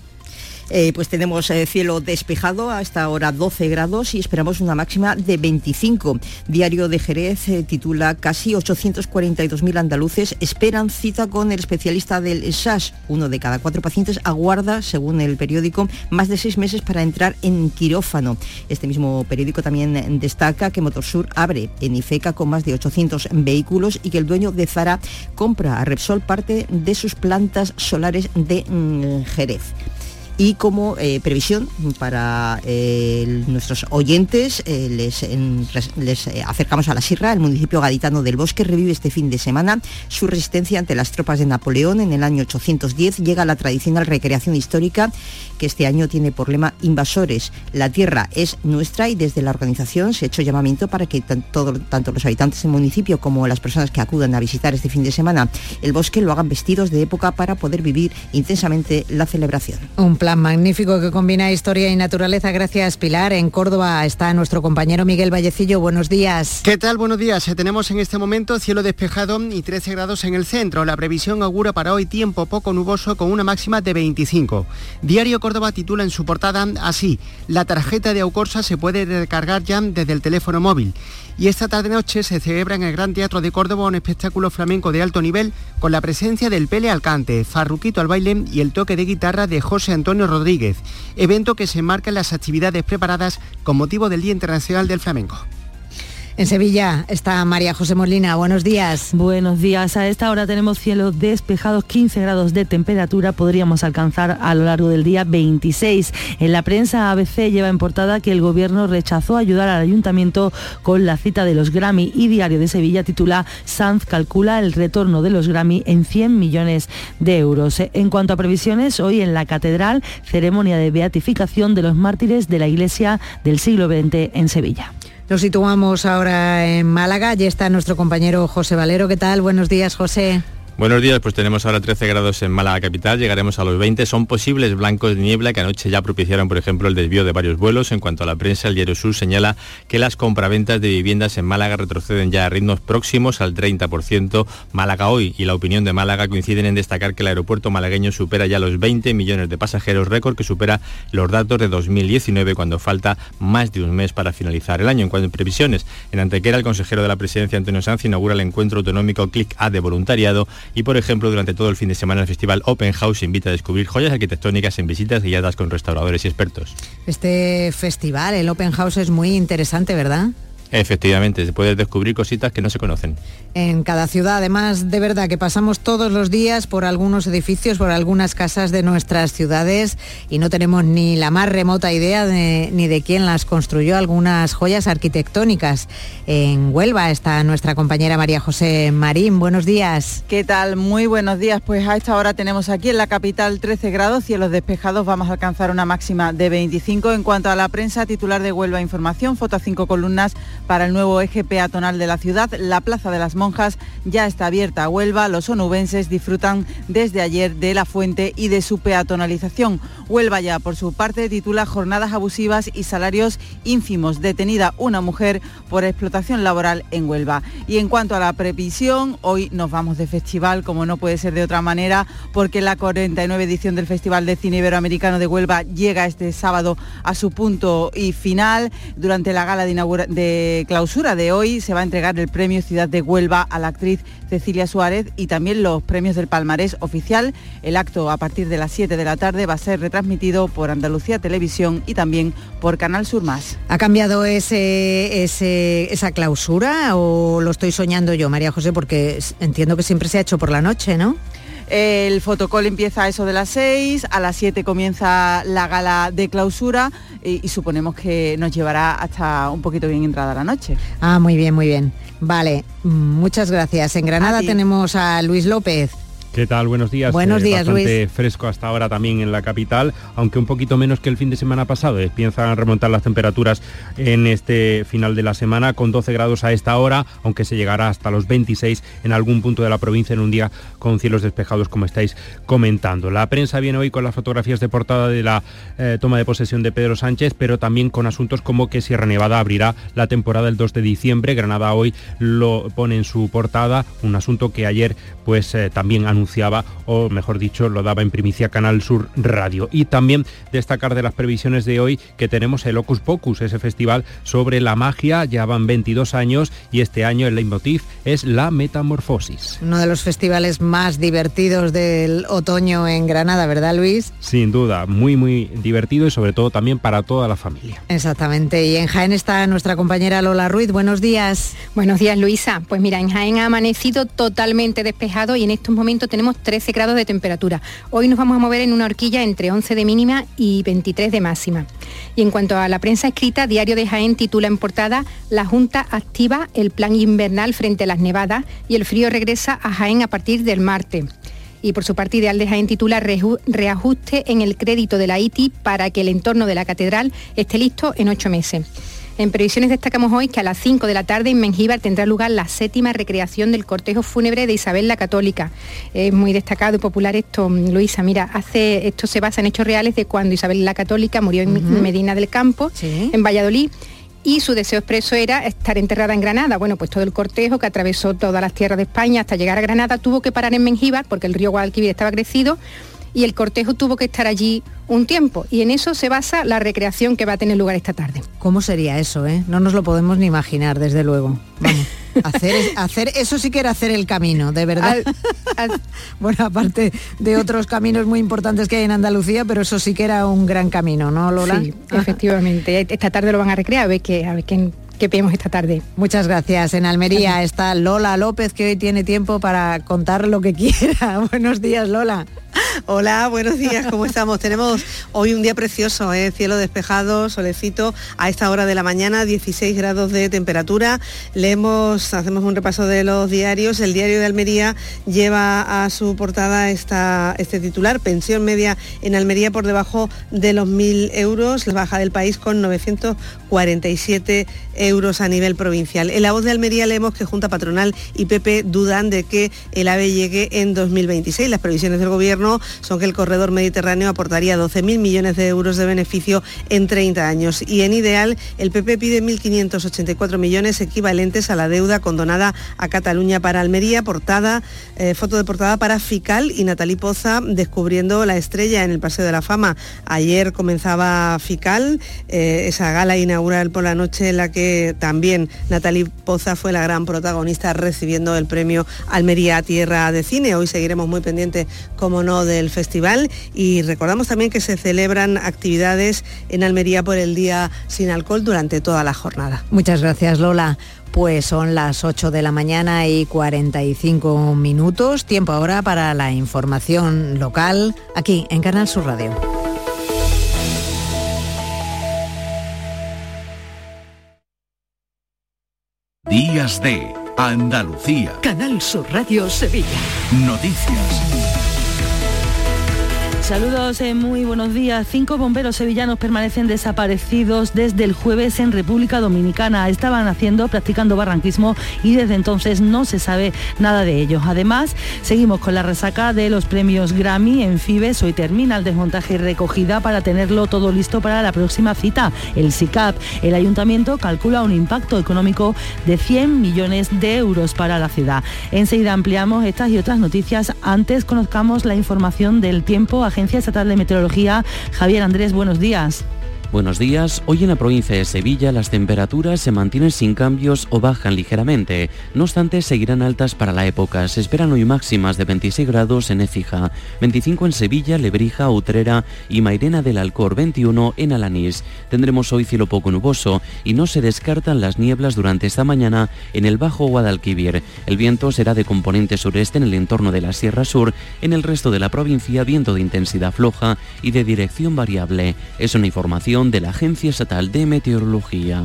Eh, pues tenemos eh, cielo despejado a esta hora 12 grados y esperamos una máxima de 25. Diario de Jerez eh, titula casi 842.000 andaluces esperan cita con el especialista del SAS. Uno de cada cuatro pacientes aguarda, según el periódico, más de seis meses para entrar en quirófano. Este mismo periódico también destaca que Motorsur abre en Ifeca con más de 800 vehículos y que el dueño de Zara compra a Repsol parte de sus plantas solares de mm, Jerez. Y como eh, previsión para eh, nuestros oyentes, eh, les, acercamos a la Sierra, el municipio gaditano del Bosque revive este fin de semana su resistencia ante las tropas de Napoleón. En el año 810 llega la tradicional recreación histórica que este año tiene por lema invasores. La tierra es nuestra y desde la organización se ha hecho llamamiento para que tan- todo- tanto los habitantes del municipio como las personas que acudan a visitar este fin de semana el bosque lo hagan vestidos de época para poder vivir intensamente la celebración. Un plan magnífico que combina historia y naturaleza. Gracias, Pilar. En Córdoba está nuestro compañero Miguel Vallecillo. Buenos días. ¿Qué tal? Buenos días. Eh, Tenemos en este momento cielo despejado y 13 grados en el centro. La previsión augura para hoy tiempo poco nuboso con una máxima de 25. Diario Córdoba titula en su portada así, la tarjeta de Aucorsa se puede recargar ya desde el teléfono móvil. Y esta tarde-noche se celebra en el Gran Teatro de Córdoba un espectáculo flamenco de alto nivel con la presencia del Pele al cante, Farruquito al baile y el toque de guitarra de José Antonio Rodríguez, evento que se enmarca en las actividades preparadas con motivo del Día Internacional del Flamenco. En Sevilla está María José Molina. Buenos días. Buenos días. A esta hora tenemos cielos despejados, 15 grados de temperatura. Podríamos alcanzar a lo largo del día 26. En la prensa ABC lleva en portada que el gobierno rechazó ayudar al ayuntamiento con la cita de los Grammy y Diario de Sevilla titula Sanz calcula el retorno de los Grammy en 100 millones de euros. En cuanto a previsiones, hoy en la catedral, ceremonia de beatificación de los mártires de la iglesia del siglo XX en Sevilla. Nos situamos ahora en Málaga. Allí está nuestro compañero José Valero. ¿Qué tal? Buenos días, José. Buenos días, pues tenemos ahora 13 grados en Málaga capital, llegaremos a los 20. Son posibles blancos de niebla que anoche ya propiciaron, por ejemplo, el desvío de varios vuelos. En cuanto a la prensa, el Diario Sur señala que las compraventas de viviendas en Málaga retroceden ya a ritmos próximos al 30%. Málaga hoy y la opinión de Málaga coinciden en destacar que el aeropuerto malagueño supera ya los 20 millones de pasajeros, récord que supera los datos de 2019 cuando falta más de un mes para finalizar el año. En cuanto a previsiones, en Antequera el consejero de la presidencia Antonio Sanz inaugura el encuentro autonómico Click A de voluntariado y, por ejemplo, durante todo el fin de semana el festival Open House invita a descubrir joyas arquitectónicas en visitas guiadas con restauradores y expertos. Este festival, el Open House, es muy interesante, ¿verdad? Efectivamente, se puede descubrir cositas que no se conocen. En cada ciudad, además, de verdad que pasamos todos los días por algunos edificios, por algunas casas de nuestras ciudades y no tenemos ni la más remota idea de, ni de quién las construyó, algunas joyas arquitectónicas. En Huelva está nuestra compañera María José Marín. Buenos días. ¿Qué tal? Muy buenos días. Pues a esta hora tenemos aquí en la capital 13 grados, cielos despejados, vamos a alcanzar una máxima de 25. En cuanto a la prensa, titular de Huelva Información, foto a cinco columnas para el nuevo eje peatonal de la ciudad. La Plaza de las Monjas ya está abierta a Huelva. Los onubenses disfrutan desde ayer de la fuente y de su peatonalización. Huelva ya, por su parte, titula Jornadas abusivas y salarios ínfimos. Detenida una mujer por explotación laboral en Huelva. Y en cuanto a la previsión, hoy nos vamos de festival, como no puede ser de otra manera, porque la 49 edición del Festival de Cine Iberoamericano de Huelva llega este sábado a su punto y final. Durante la gala de, inaugura de clausura de hoy se va a entregar el premio Ciudad de Huelva a la actriz Cecilia Suárez y también los premios del Palmarés oficial. El acto a partir de las 7 de la tarde va a ser retransmitido por Andalucía Televisión y también por Canal Sur Más. ¿Ha cambiado ese, esa clausura o lo estoy soñando yo, María José? Porque entiendo que siempre se ha hecho por la noche, ¿no? El fotocall empieza a eso de las 6, a las 7 comienza la gala de clausura y, suponemos que nos llevará hasta un poquito bien entrada la noche. Ah, muy bien, muy bien. Vale, muchas gracias. En Granada tenemos a Luis López. ¿Qué tal? Buenos días. Buenos eh, días, bastante fresco hasta ahora también en la capital, aunque un poquito menos que el fin de semana pasado. Empiezan a remontar las temperaturas en este final de la semana, con 12 grados a esta hora, aunque se llegará hasta los 26 en algún punto de la provincia en un día con cielos despejados, como estáis comentando. La prensa viene hoy con las fotografías de portada de la eh, toma de posesión de Pedro Sánchez, pero también con asuntos como que Sierra Nevada abrirá la temporada el 2 de diciembre. Granada hoy lo pone en su portada, un asunto que ayer pues eh, también anunció anunciaba, o mejor dicho, lo daba en primicia Canal Sur Radio. Y también destacar de las previsiones de hoy que tenemos el Ocus Pocus, ese festival sobre la magia, ya van 22 años y este año el leitmotiv es la metamorfosis. Uno de los festivales más divertidos del otoño en Granada, ¿verdad Luis? Sin duda, muy muy divertido y sobre todo también para toda la familia. Exactamente, y en Jaén está nuestra compañera Lola Ruiz, buenos días. Buenos días Luisa, pues mira, en Jaén ha amanecido totalmente despejado y en estos momentos tenemos 13 grados de temperatura. Hoy nos vamos a mover en una horquilla entre 11 de mínima y 23 de máxima. Y en cuanto a la prensa escrita, Diario de Jaén titula en portada La Junta activa el plan invernal frente a las nevadas y el frío regresa a Jaén a partir del martes. Y por su parte, Ideal de Jaén titula Reajuste en el crédito de la ITI para que el entorno de la catedral esté listo en ocho meses. En previsiones destacamos hoy que a las 5 de la tarde en Mengíbar tendrá lugar la séptima recreación del cortejo fúnebre de Isabel la Católica. Es muy destacado y popular esto, Luisa. Mira, hace, esto se basa en hechos reales de cuando Isabel la Católica murió en Medina del Campo, en Valladolid y su deseo expreso era estar enterrada en Granada. Bueno, pues todo el cortejo que atravesó todas las tierras de España hasta llegar a Granada tuvo que parar en Mengíbar porque el río Guadalquivir estaba crecido y el cortejo tuvo que estar allí un tiempo y en eso se basa la recreación que va a tener lugar esta tarde. ¿Cómo sería eso? Eh? No nos lo podemos ni imaginar, desde luego. Vamos. Hacer, hacer eso sí que era hacer el camino, de verdad. bueno, aparte de otros caminos muy importantes que hay en Andalucía, pero eso sí que era un gran camino, ¿no, Lola? Sí, efectivamente. Esta tarde lo van a recrear, a ver qué, a ver qué vemos esta tarde. Muchas gracias. En Almería está Lola López, que hoy tiene tiempo para contar lo que quiera. Buenos días, Lola. Hola, buenos días, ¿cómo estamos? Tenemos hoy un día precioso, ¿eh? cielo despejado, solecito, a esta hora de la mañana, 16 grados de temperatura. Leemos, hacemos un repaso de los diarios. El diario de Almería lleva a su portada este titular, pensión media en Almería por debajo de los 1.000 euros, la baja del país con 947 euros a nivel provincial. En la voz de Almería leemos que Junta Patronal y PP dudan de que el AVE llegue en 2026. Las previsiones del Gobierno son que el corredor mediterráneo aportaría 12.000 millones de euros de beneficio en 30 años. Y en ideal, el PP pide 1.584 millones equivalentes a la deuda condonada a Cataluña para Almería. Portada, eh, foto de portada para Fical y Natalí Poza descubriendo la estrella en el Paseo de la Fama. Ayer comenzaba Fical, eh, esa gala inaugural por la noche en la que también Natalí Poza fue la gran protagonista recibiendo el premio Almería Tierra de Cine. Hoy seguiremos muy pendientes, como no, del festival y recordamos también que se celebran actividades en Almería por el Día Sin Alcohol durante toda la jornada. Muchas gracias Lola. Pues son las 8 de la mañana y 45 minutos. Tiempo ahora para la información local aquí en Canal Sur Radio. Días de Andalucía. Canal Sur Radio Sevilla. Noticias. Saludos, eh, muy buenos días. Cinco bomberos sevillanos permanecen desaparecidos desde el jueves en República Dominicana. Estaban haciendo, practicando barranquismo y desde entonces no se sabe nada de ellos. Además, seguimos con la resaca de los premios Grammy en Fibes. Hoy termina el desmontaje y recogida para tenerlo todo listo para la próxima cita, el SICAP. El ayuntamiento calcula un impacto económico de 100 millones de euros para la ciudad. Enseguida ampliamos estas y otras noticias. Antes conozcamos la información del tiempo. Agencia Estatal de Meteorología. Javier Andrés, buenos días. Buenos días. Hoy en la provincia de Sevilla las temperaturas se mantienen sin cambios o bajan ligeramente. No obstante, seguirán altas para la época. Se esperan hoy máximas de 26 grados en Écija, 25 en Sevilla, Lebrija, Utrera y Mairena del Alcor, 21 en Alanís. Tendremos hoy cielo poco nuboso y no se descartan las nieblas durante esta mañana en el Bajo Guadalquivir. El viento será de componente sureste en el entorno de la Sierra Sur. En el resto de la provincia, viento de intensidad floja y de dirección variable. Es una información de la Agencia Estatal de Meteorología.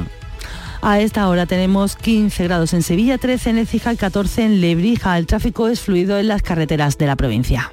A esta hora tenemos 15 grados en Sevilla, 13 en Écija y 14 en Lebrija. El tráfico es fluido en las carreteras de la provincia.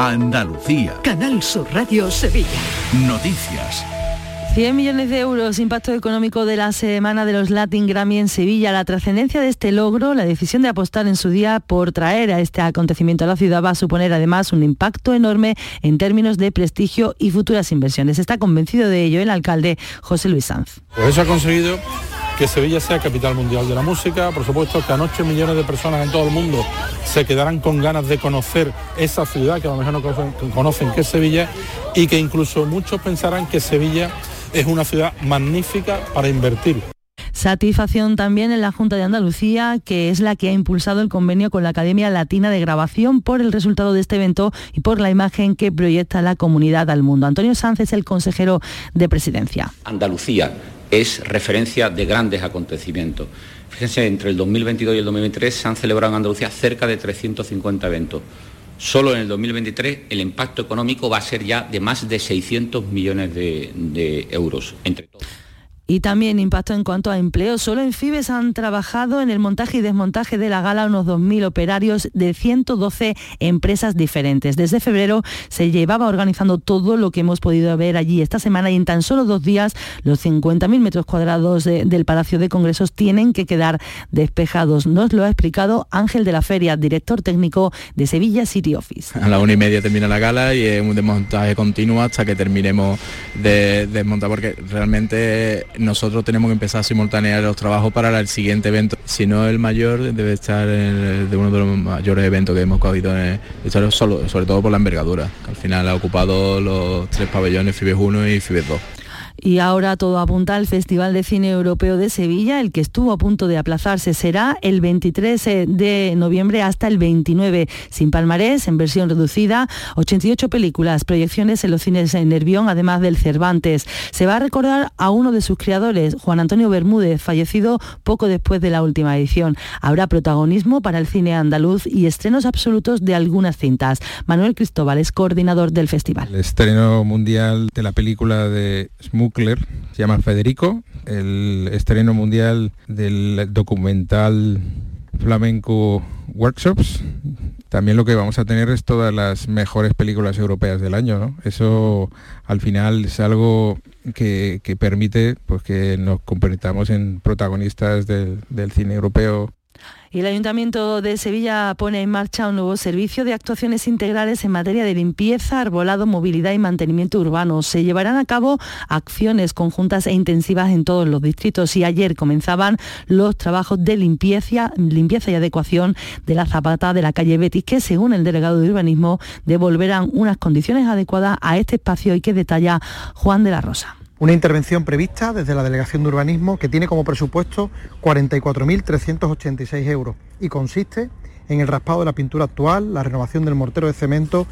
Andalucía. Canal Sur Radio Sevilla. Noticias. 100 millones de euros impacto económico de la semana de los Latin Grammy en Sevilla. La trascendencia de este logro, la decisión de apostar en su día por traer a este acontecimiento a la ciudad va a suponer además un impacto enorme en términos de prestigio y futuras inversiones. Está convencido de ello el alcalde José Luis Sanz. Pues eso ha conseguido que Sevilla sea capital mundial de la música, por supuesto que anoche millones de personas en todo el mundo se quedarán con ganas de conocer esa ciudad que a lo mejor no conocen, conocen que es Sevilla y que incluso muchos pensarán que Sevilla es una ciudad magnífica para invertir. Satisfacción también en la Junta de Andalucía, que es la que ha impulsado el convenio con la Academia Latina de Grabación por el resultado de este evento y por la imagen que proyecta la comunidad al mundo. Antonio Sánchez, el consejero de Presidencia. Andalucía es referencia de grandes acontecimientos. Fíjense, entre el 2022 y el 2023 se han celebrado en Andalucía cerca de 350 eventos. Solo en el 2023 el impacto económico va a ser ya de más de 600 millones de, de euros entre todos y también impacto en cuanto a empleo. Solo en Fibes han trabajado en el montaje y desmontaje de la gala unos 2.000 operarios de 112 empresas diferentes. Desde febrero se llevaba organizando todo lo que hemos podido ver allí esta semana y en tan solo dos días los 50.000 metros cuadrados del Palacio de Congresos tienen que quedar despejados. Nos lo ha explicado Ángel de la Feria, director técnico de Sevilla City Office. A la una y media termina la gala y es un desmontaje continuo hasta que terminemos de desmontar porque realmente nosotros tenemos que empezar a simultanear los trabajos para el siguiente evento. Si no el mayor, debe estar de uno de los mayores eventos que hemos cogido en el, sobre todo por la envergadura, que al final ha ocupado los tres pabellones FIBES 1 y FIBES 2. Y ahora todo apunta al Festival de Cine Europeo de Sevilla, el que estuvo a punto de aplazarse será el 23 eh, de noviembre hasta el 29, sin palmarés, en versión reducida, 88 películas, proyecciones en los cines en Nervión, además del Cervantes. Se va a recordar a uno de sus creadores, Juan Antonio Bermúdez, fallecido poco después de la última edición. Habrá protagonismo para el cine andaluz y estrenos absolutos de algunas cintas. Manuel Cristóbal es coordinador del festival. El estreno mundial de la película de se llama Federico, el estreno mundial del documental flamenco Workshops. También lo que vamos a tener es todas las mejores películas europeas del año, Eso al final es algo que, permite pues, que nos convirtamos en protagonistas del cine europeo el Ayuntamiento de Sevilla pone en marcha un nuevo servicio de actuaciones integrales en materia de limpieza, arbolado, movilidad y mantenimiento urbano. Se llevarán a cabo acciones conjuntas e intensivas en todos los distritos y ayer comenzaban los trabajos de limpieza, limpieza y adecuación de la zapata de la calle Betis, que según el delegado de urbanismo devolverán unas condiciones adecuadas a este espacio y que detalla Juan de la Rosa. Una intervención prevista desde la Delegación de Urbanismo que tiene como presupuesto 44.386 euros y consiste en el raspado de la pintura actual, la renovación del mortero de cemento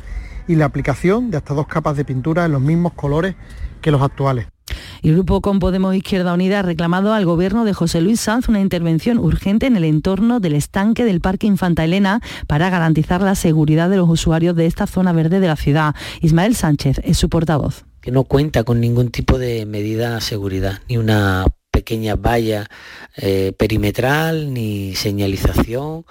y la aplicación de hasta dos capas de pintura en los mismos colores que los actuales. El grupo con Podemos Izquierda Unida ha reclamado al gobierno de José Luis Sanz una intervención urgente en el entorno del estanque del Parque Infanta Elena para garantizar la seguridad de los usuarios de esta zona verde de la ciudad. Ismael Sánchez es su portavoz que no cuenta con ningún tipo de medida de seguridad, ni una pequeña valla eh, perimetral, ni señalización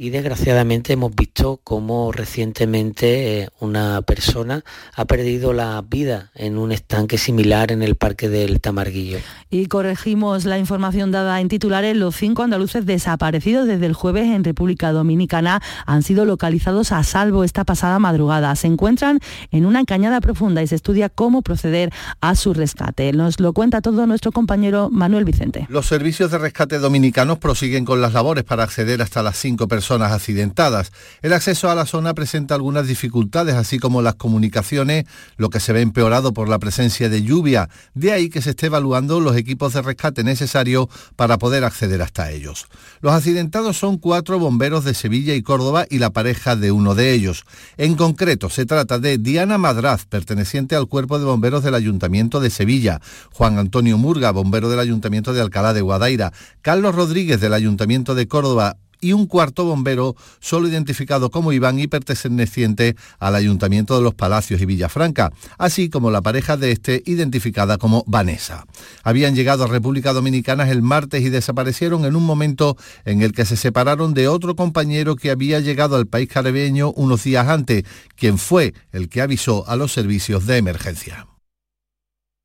y desgraciadamente hemos visto cómo recientemente eh, una persona ha perdido la vida en un estanque similar en el Parque del Tamarguillo. Y corregimos la información dada en titulares. Los cinco andaluces desaparecidos desde el jueves en República Dominicana han sido localizados a salvo esta pasada madrugada. Se encuentran en una cañada profunda y se estudia cómo proceder a su rescate. Nos lo cuenta todo nuestro compañero Manuel Vicente. Los servicios de rescate dominicanos prosiguen con las labores para acceder hasta las cinco personas zonas accidentadas. El acceso a la zona presenta algunas dificultades, así como las comunicaciones, lo que se ve empeorado por la presencia de lluvia. De ahí que se esté evaluando los equipos de rescate necesarios para poder acceder hasta ellos. Los accidentados son cuatro bomberos de Sevilla y Córdoba y la pareja de uno de ellos. En concreto, se trata de Diana Madraz, perteneciente al cuerpo de bomberos del Ayuntamiento de Sevilla, Juan Antonio Murga, bombero del Ayuntamiento de Alcalá de Guadaira, Carlos Rodríguez del Ayuntamiento de Córdoba, y un cuarto bombero solo identificado como Iván y perteneciente al Ayuntamiento de los Palacios y Villafranca, así como la pareja de este identificada como Vanessa. Habían llegado a República Dominicana el martes y desaparecieron en un momento en el que se separaron de otro compañero que había llegado al país caribeño unos días antes, quien fue el que avisó a los servicios de emergencia.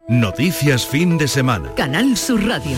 Noticias fin de semana. Canal Sur Radio.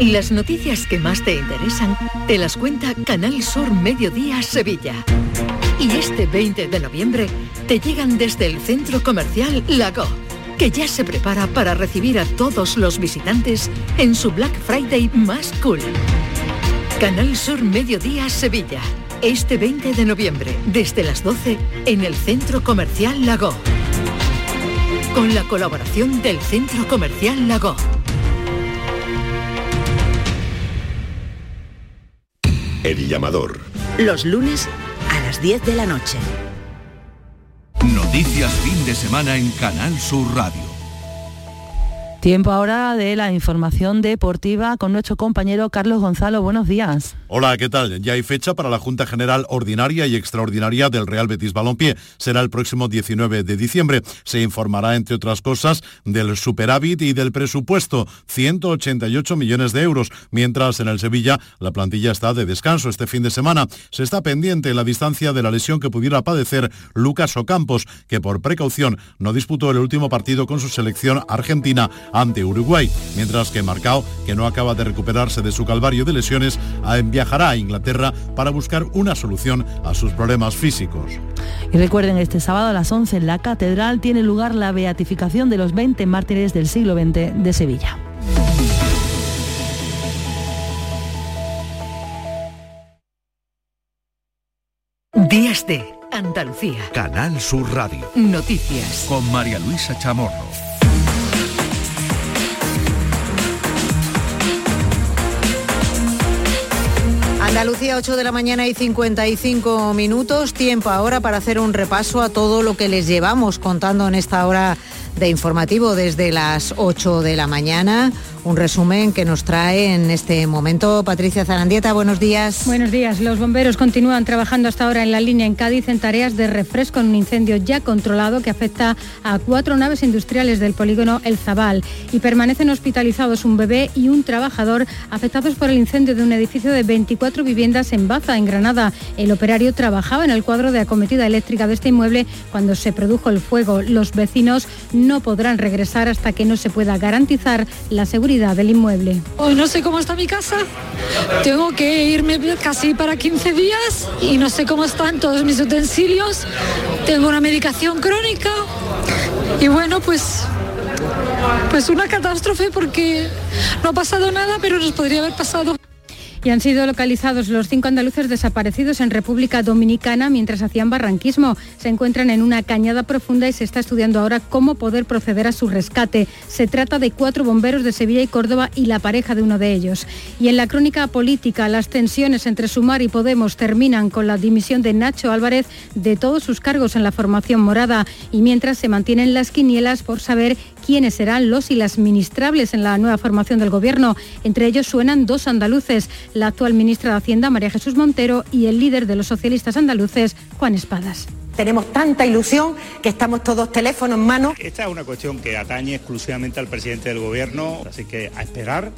Las noticias que más te interesan te las cuenta Canal Sur Mediodía Sevilla. Y este 20 de noviembre te llegan desde el centro comercial Lago, que ya se prepara para recibir a todos los visitantes en su Black Friday más cool. Canal Sur Mediodía Sevilla. Este 20 de noviembre, desde las 12, en el centro comercial Lago. Con la colaboración del centro comercial Lago. El llamador. Los lunes a las 10 de la noche. Noticias fin de semana en Canal Sur Radio. Tiempo ahora de la información deportiva con nuestro compañero Carlos Gonzalo. Buenos días. Hola, ¿qué tal? Ya hay fecha para la Junta General Ordinaria y Extraordinaria del Real Betis Balompié. Será el próximo 19 de diciembre. Se informará, entre otras cosas, del superávit y del presupuesto, 188 millones de euros, mientras en el Sevilla la plantilla está de descanso este fin de semana. Se está pendiente la distancia de la lesión que pudiera padecer Lucas Ocampos, que por precaución no disputó el último partido con su selección argentina ante Uruguay, mientras que Marcao, que no acaba de recuperarse de su calvario de lesiones, viajará a Inglaterra para buscar una solución a sus problemas físicos. Y recuerden, este sábado a las 11 en la Catedral tiene lugar la beatificación de los 20 mártires del siglo XX de Sevilla. Días de Andalucía. Canal Sur Radio. Noticias. Con María Luisa Chamorro. Andalucía, 8 de la mañana y 55 minutos. Tiempo ahora para hacer un repaso a todo lo que les llevamos contando en esta hora de informativo desde las 8 de la mañana. Un resumen que nos trae en este momento Patricia Zarandieta. Buenos días. Buenos días. Los bomberos continúan trabajando hasta ahora en la línea en Cádiz en tareas de refresco en un incendio ya controlado que afecta a cuatro naves industriales del polígono El Zabal y permanecen hospitalizados un bebé y un trabajador afectados por el incendio de un edificio de 24 viviendas en Baza, en Granada. El operario trabajaba en el cuadro de acometida eléctrica de este inmueble cuando se produjo el fuego. Los vecinos no podrán regresar hasta que no se pueda garantizar la seguridad del inmueble. Hoy no sé cómo está mi casa, tengo que irme casi para 15 días y no sé cómo están todos mis utensilios, tengo una medicación crónica. Y bueno, pues pues una catástrofe porque no ha pasado nada, pero nos podría haber pasado y han sido localizados los cinco andaluces desaparecidos en República Dominicana mientras hacían barranquismo. Se encuentran en una cañada profunda y se está estudiando ahora cómo poder proceder a su rescate. Se trata de cuatro bomberos de Sevilla y Córdoba y la pareja de uno de ellos. Y en la crónica política, las tensiones entre Sumar y Podemos terminan con la dimisión de Nacho Álvarez de todos sus cargos en la formación morada y mientras se mantienen las quinielas por saber quiénes serán los y las ministrables en la nueva formación del Gobierno. Entre ellos suenan dos andaluces, la actual ministra de Hacienda, María Jesús Montero, y el líder de los socialistas andaluces, Juan Espadas. Tenemos tanta ilusión que estamos todos teléfono en mano. Esta es una cuestión que atañe exclusivamente al presidente del Gobierno, así que a esperar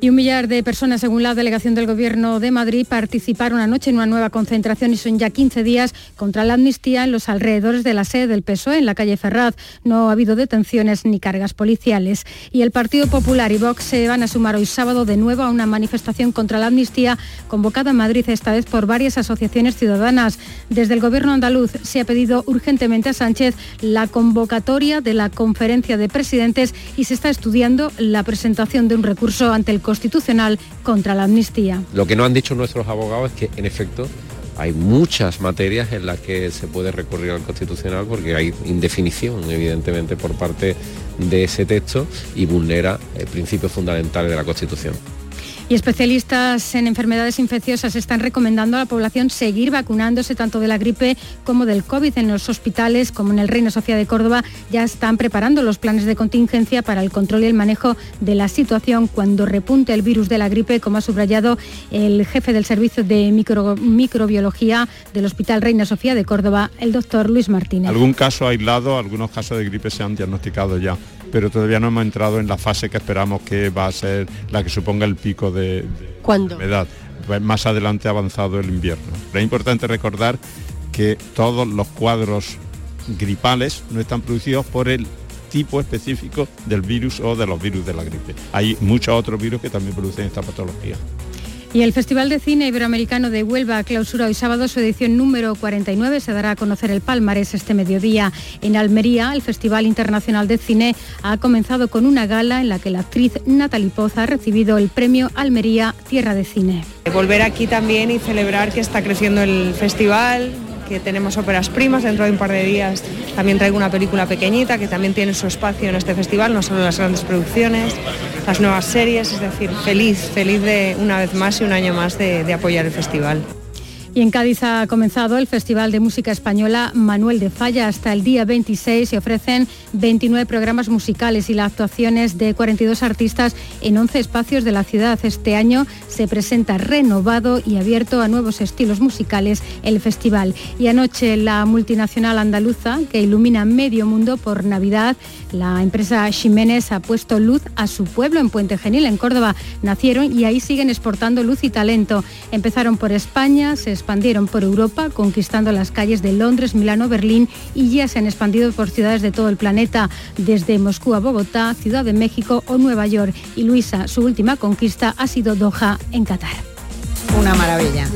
y un millar de personas, según la delegación del Gobierno de Madrid, participaron anoche en una nueva concentración y son ya 15 días contra la amnistía en los alrededores de la sede del PSOE en la calle Ferraz. No ha habido detenciones ni cargas policiales. Y el Partido Popular y Vox se van a sumar hoy sábado de nuevo a una manifestación contra la amnistía convocada en Madrid, esta vez por varias asociaciones ciudadanas. Desde el Gobierno andaluz se ha pedido urgentemente a Sánchez la convocatoria de la conferencia de presidentes y se está estudiando la presentación de un recurso ante el constitucional contra la amnistía. Lo que no han dicho nuestros abogados es que, en efecto, hay muchas materias en las que se puede recurrir al constitucional porque hay indefinición, evidentemente, por parte de ese texto y vulnera el principio fundamental de la Constitución. Y especialistas en enfermedades infecciosas están recomendando a la población seguir vacunándose tanto de la gripe como del COVID en los hospitales, como en el Reino Sofía de Córdoba, ya están preparando los planes de contingencia para el control y el manejo de la situación cuando repunte el virus de la gripe, como ha subrayado el jefe del Servicio de Microbiología del Hospital Reina Sofía de Córdoba, el doctor Luis Martínez. Algún caso aislado, algunos casos de gripe se han diagnosticado ya pero todavía no hemos entrado en la fase que esperamos que va a ser la que suponga el pico de, de enfermedad. Pues más adelante avanzado el invierno. Pero es importante recordar que todos los cuadros gripales no están producidos por el tipo específico del virus o de los virus de la gripe. Hay muchos otros virus que también producen esta patología. Y el Festival de Cine Iberoamericano de Huelva clausura hoy sábado su edición número 49. Se dará a conocer el palmarés este mediodía en Almería. El Festival Internacional de Cine ha comenzado con una gala en la que la actriz Natalie Poza ha recibido el premio Almería Tierra de Cine. Volver aquí también y celebrar que está creciendo el festival, que tenemos óperas primas dentro de un par de días. También traigo una película pequeñita que también tiene su espacio en este festival, no solo las grandes producciones, las nuevas series, es decir, feliz, feliz de una vez más y un año más de, de apoyar el festival. Y en Cádiz ha comenzado el Festival de Música Española Manuel de Falla. Hasta el día 26 se ofrecen 29 programas musicales y las actuaciones de 42 artistas en 11 espacios de la ciudad. Este año se presenta renovado y abierto a nuevos estilos musicales el festival. Y anoche la multinacional andaluza, que ilumina medio mundo por Navidad, la empresa Ximénez ha puesto luz a su pueblo en Puente Genil, en Córdoba. Nacieron y ahí siguen exportando luz y talento. Empezaron por España, se expandieron por Europa, conquistando las calles de Londres, Milano, Berlín y ya se han expandido por ciudades de todo el planeta, desde Moscú a Bogotá, Ciudad de México o Nueva York. Y Luisa, su última conquista ha sido Doha, en Qatar. Una maravilla.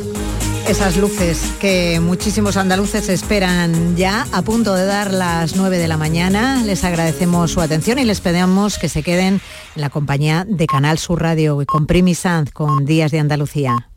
Esas luces que muchísimos andaluces esperan ya a punto de dar las 9 de la mañana. Les agradecemos su atención y les pedimos que se queden en la compañía de Canal Sur Radio y con Primi Sanz con Días de Andalucía.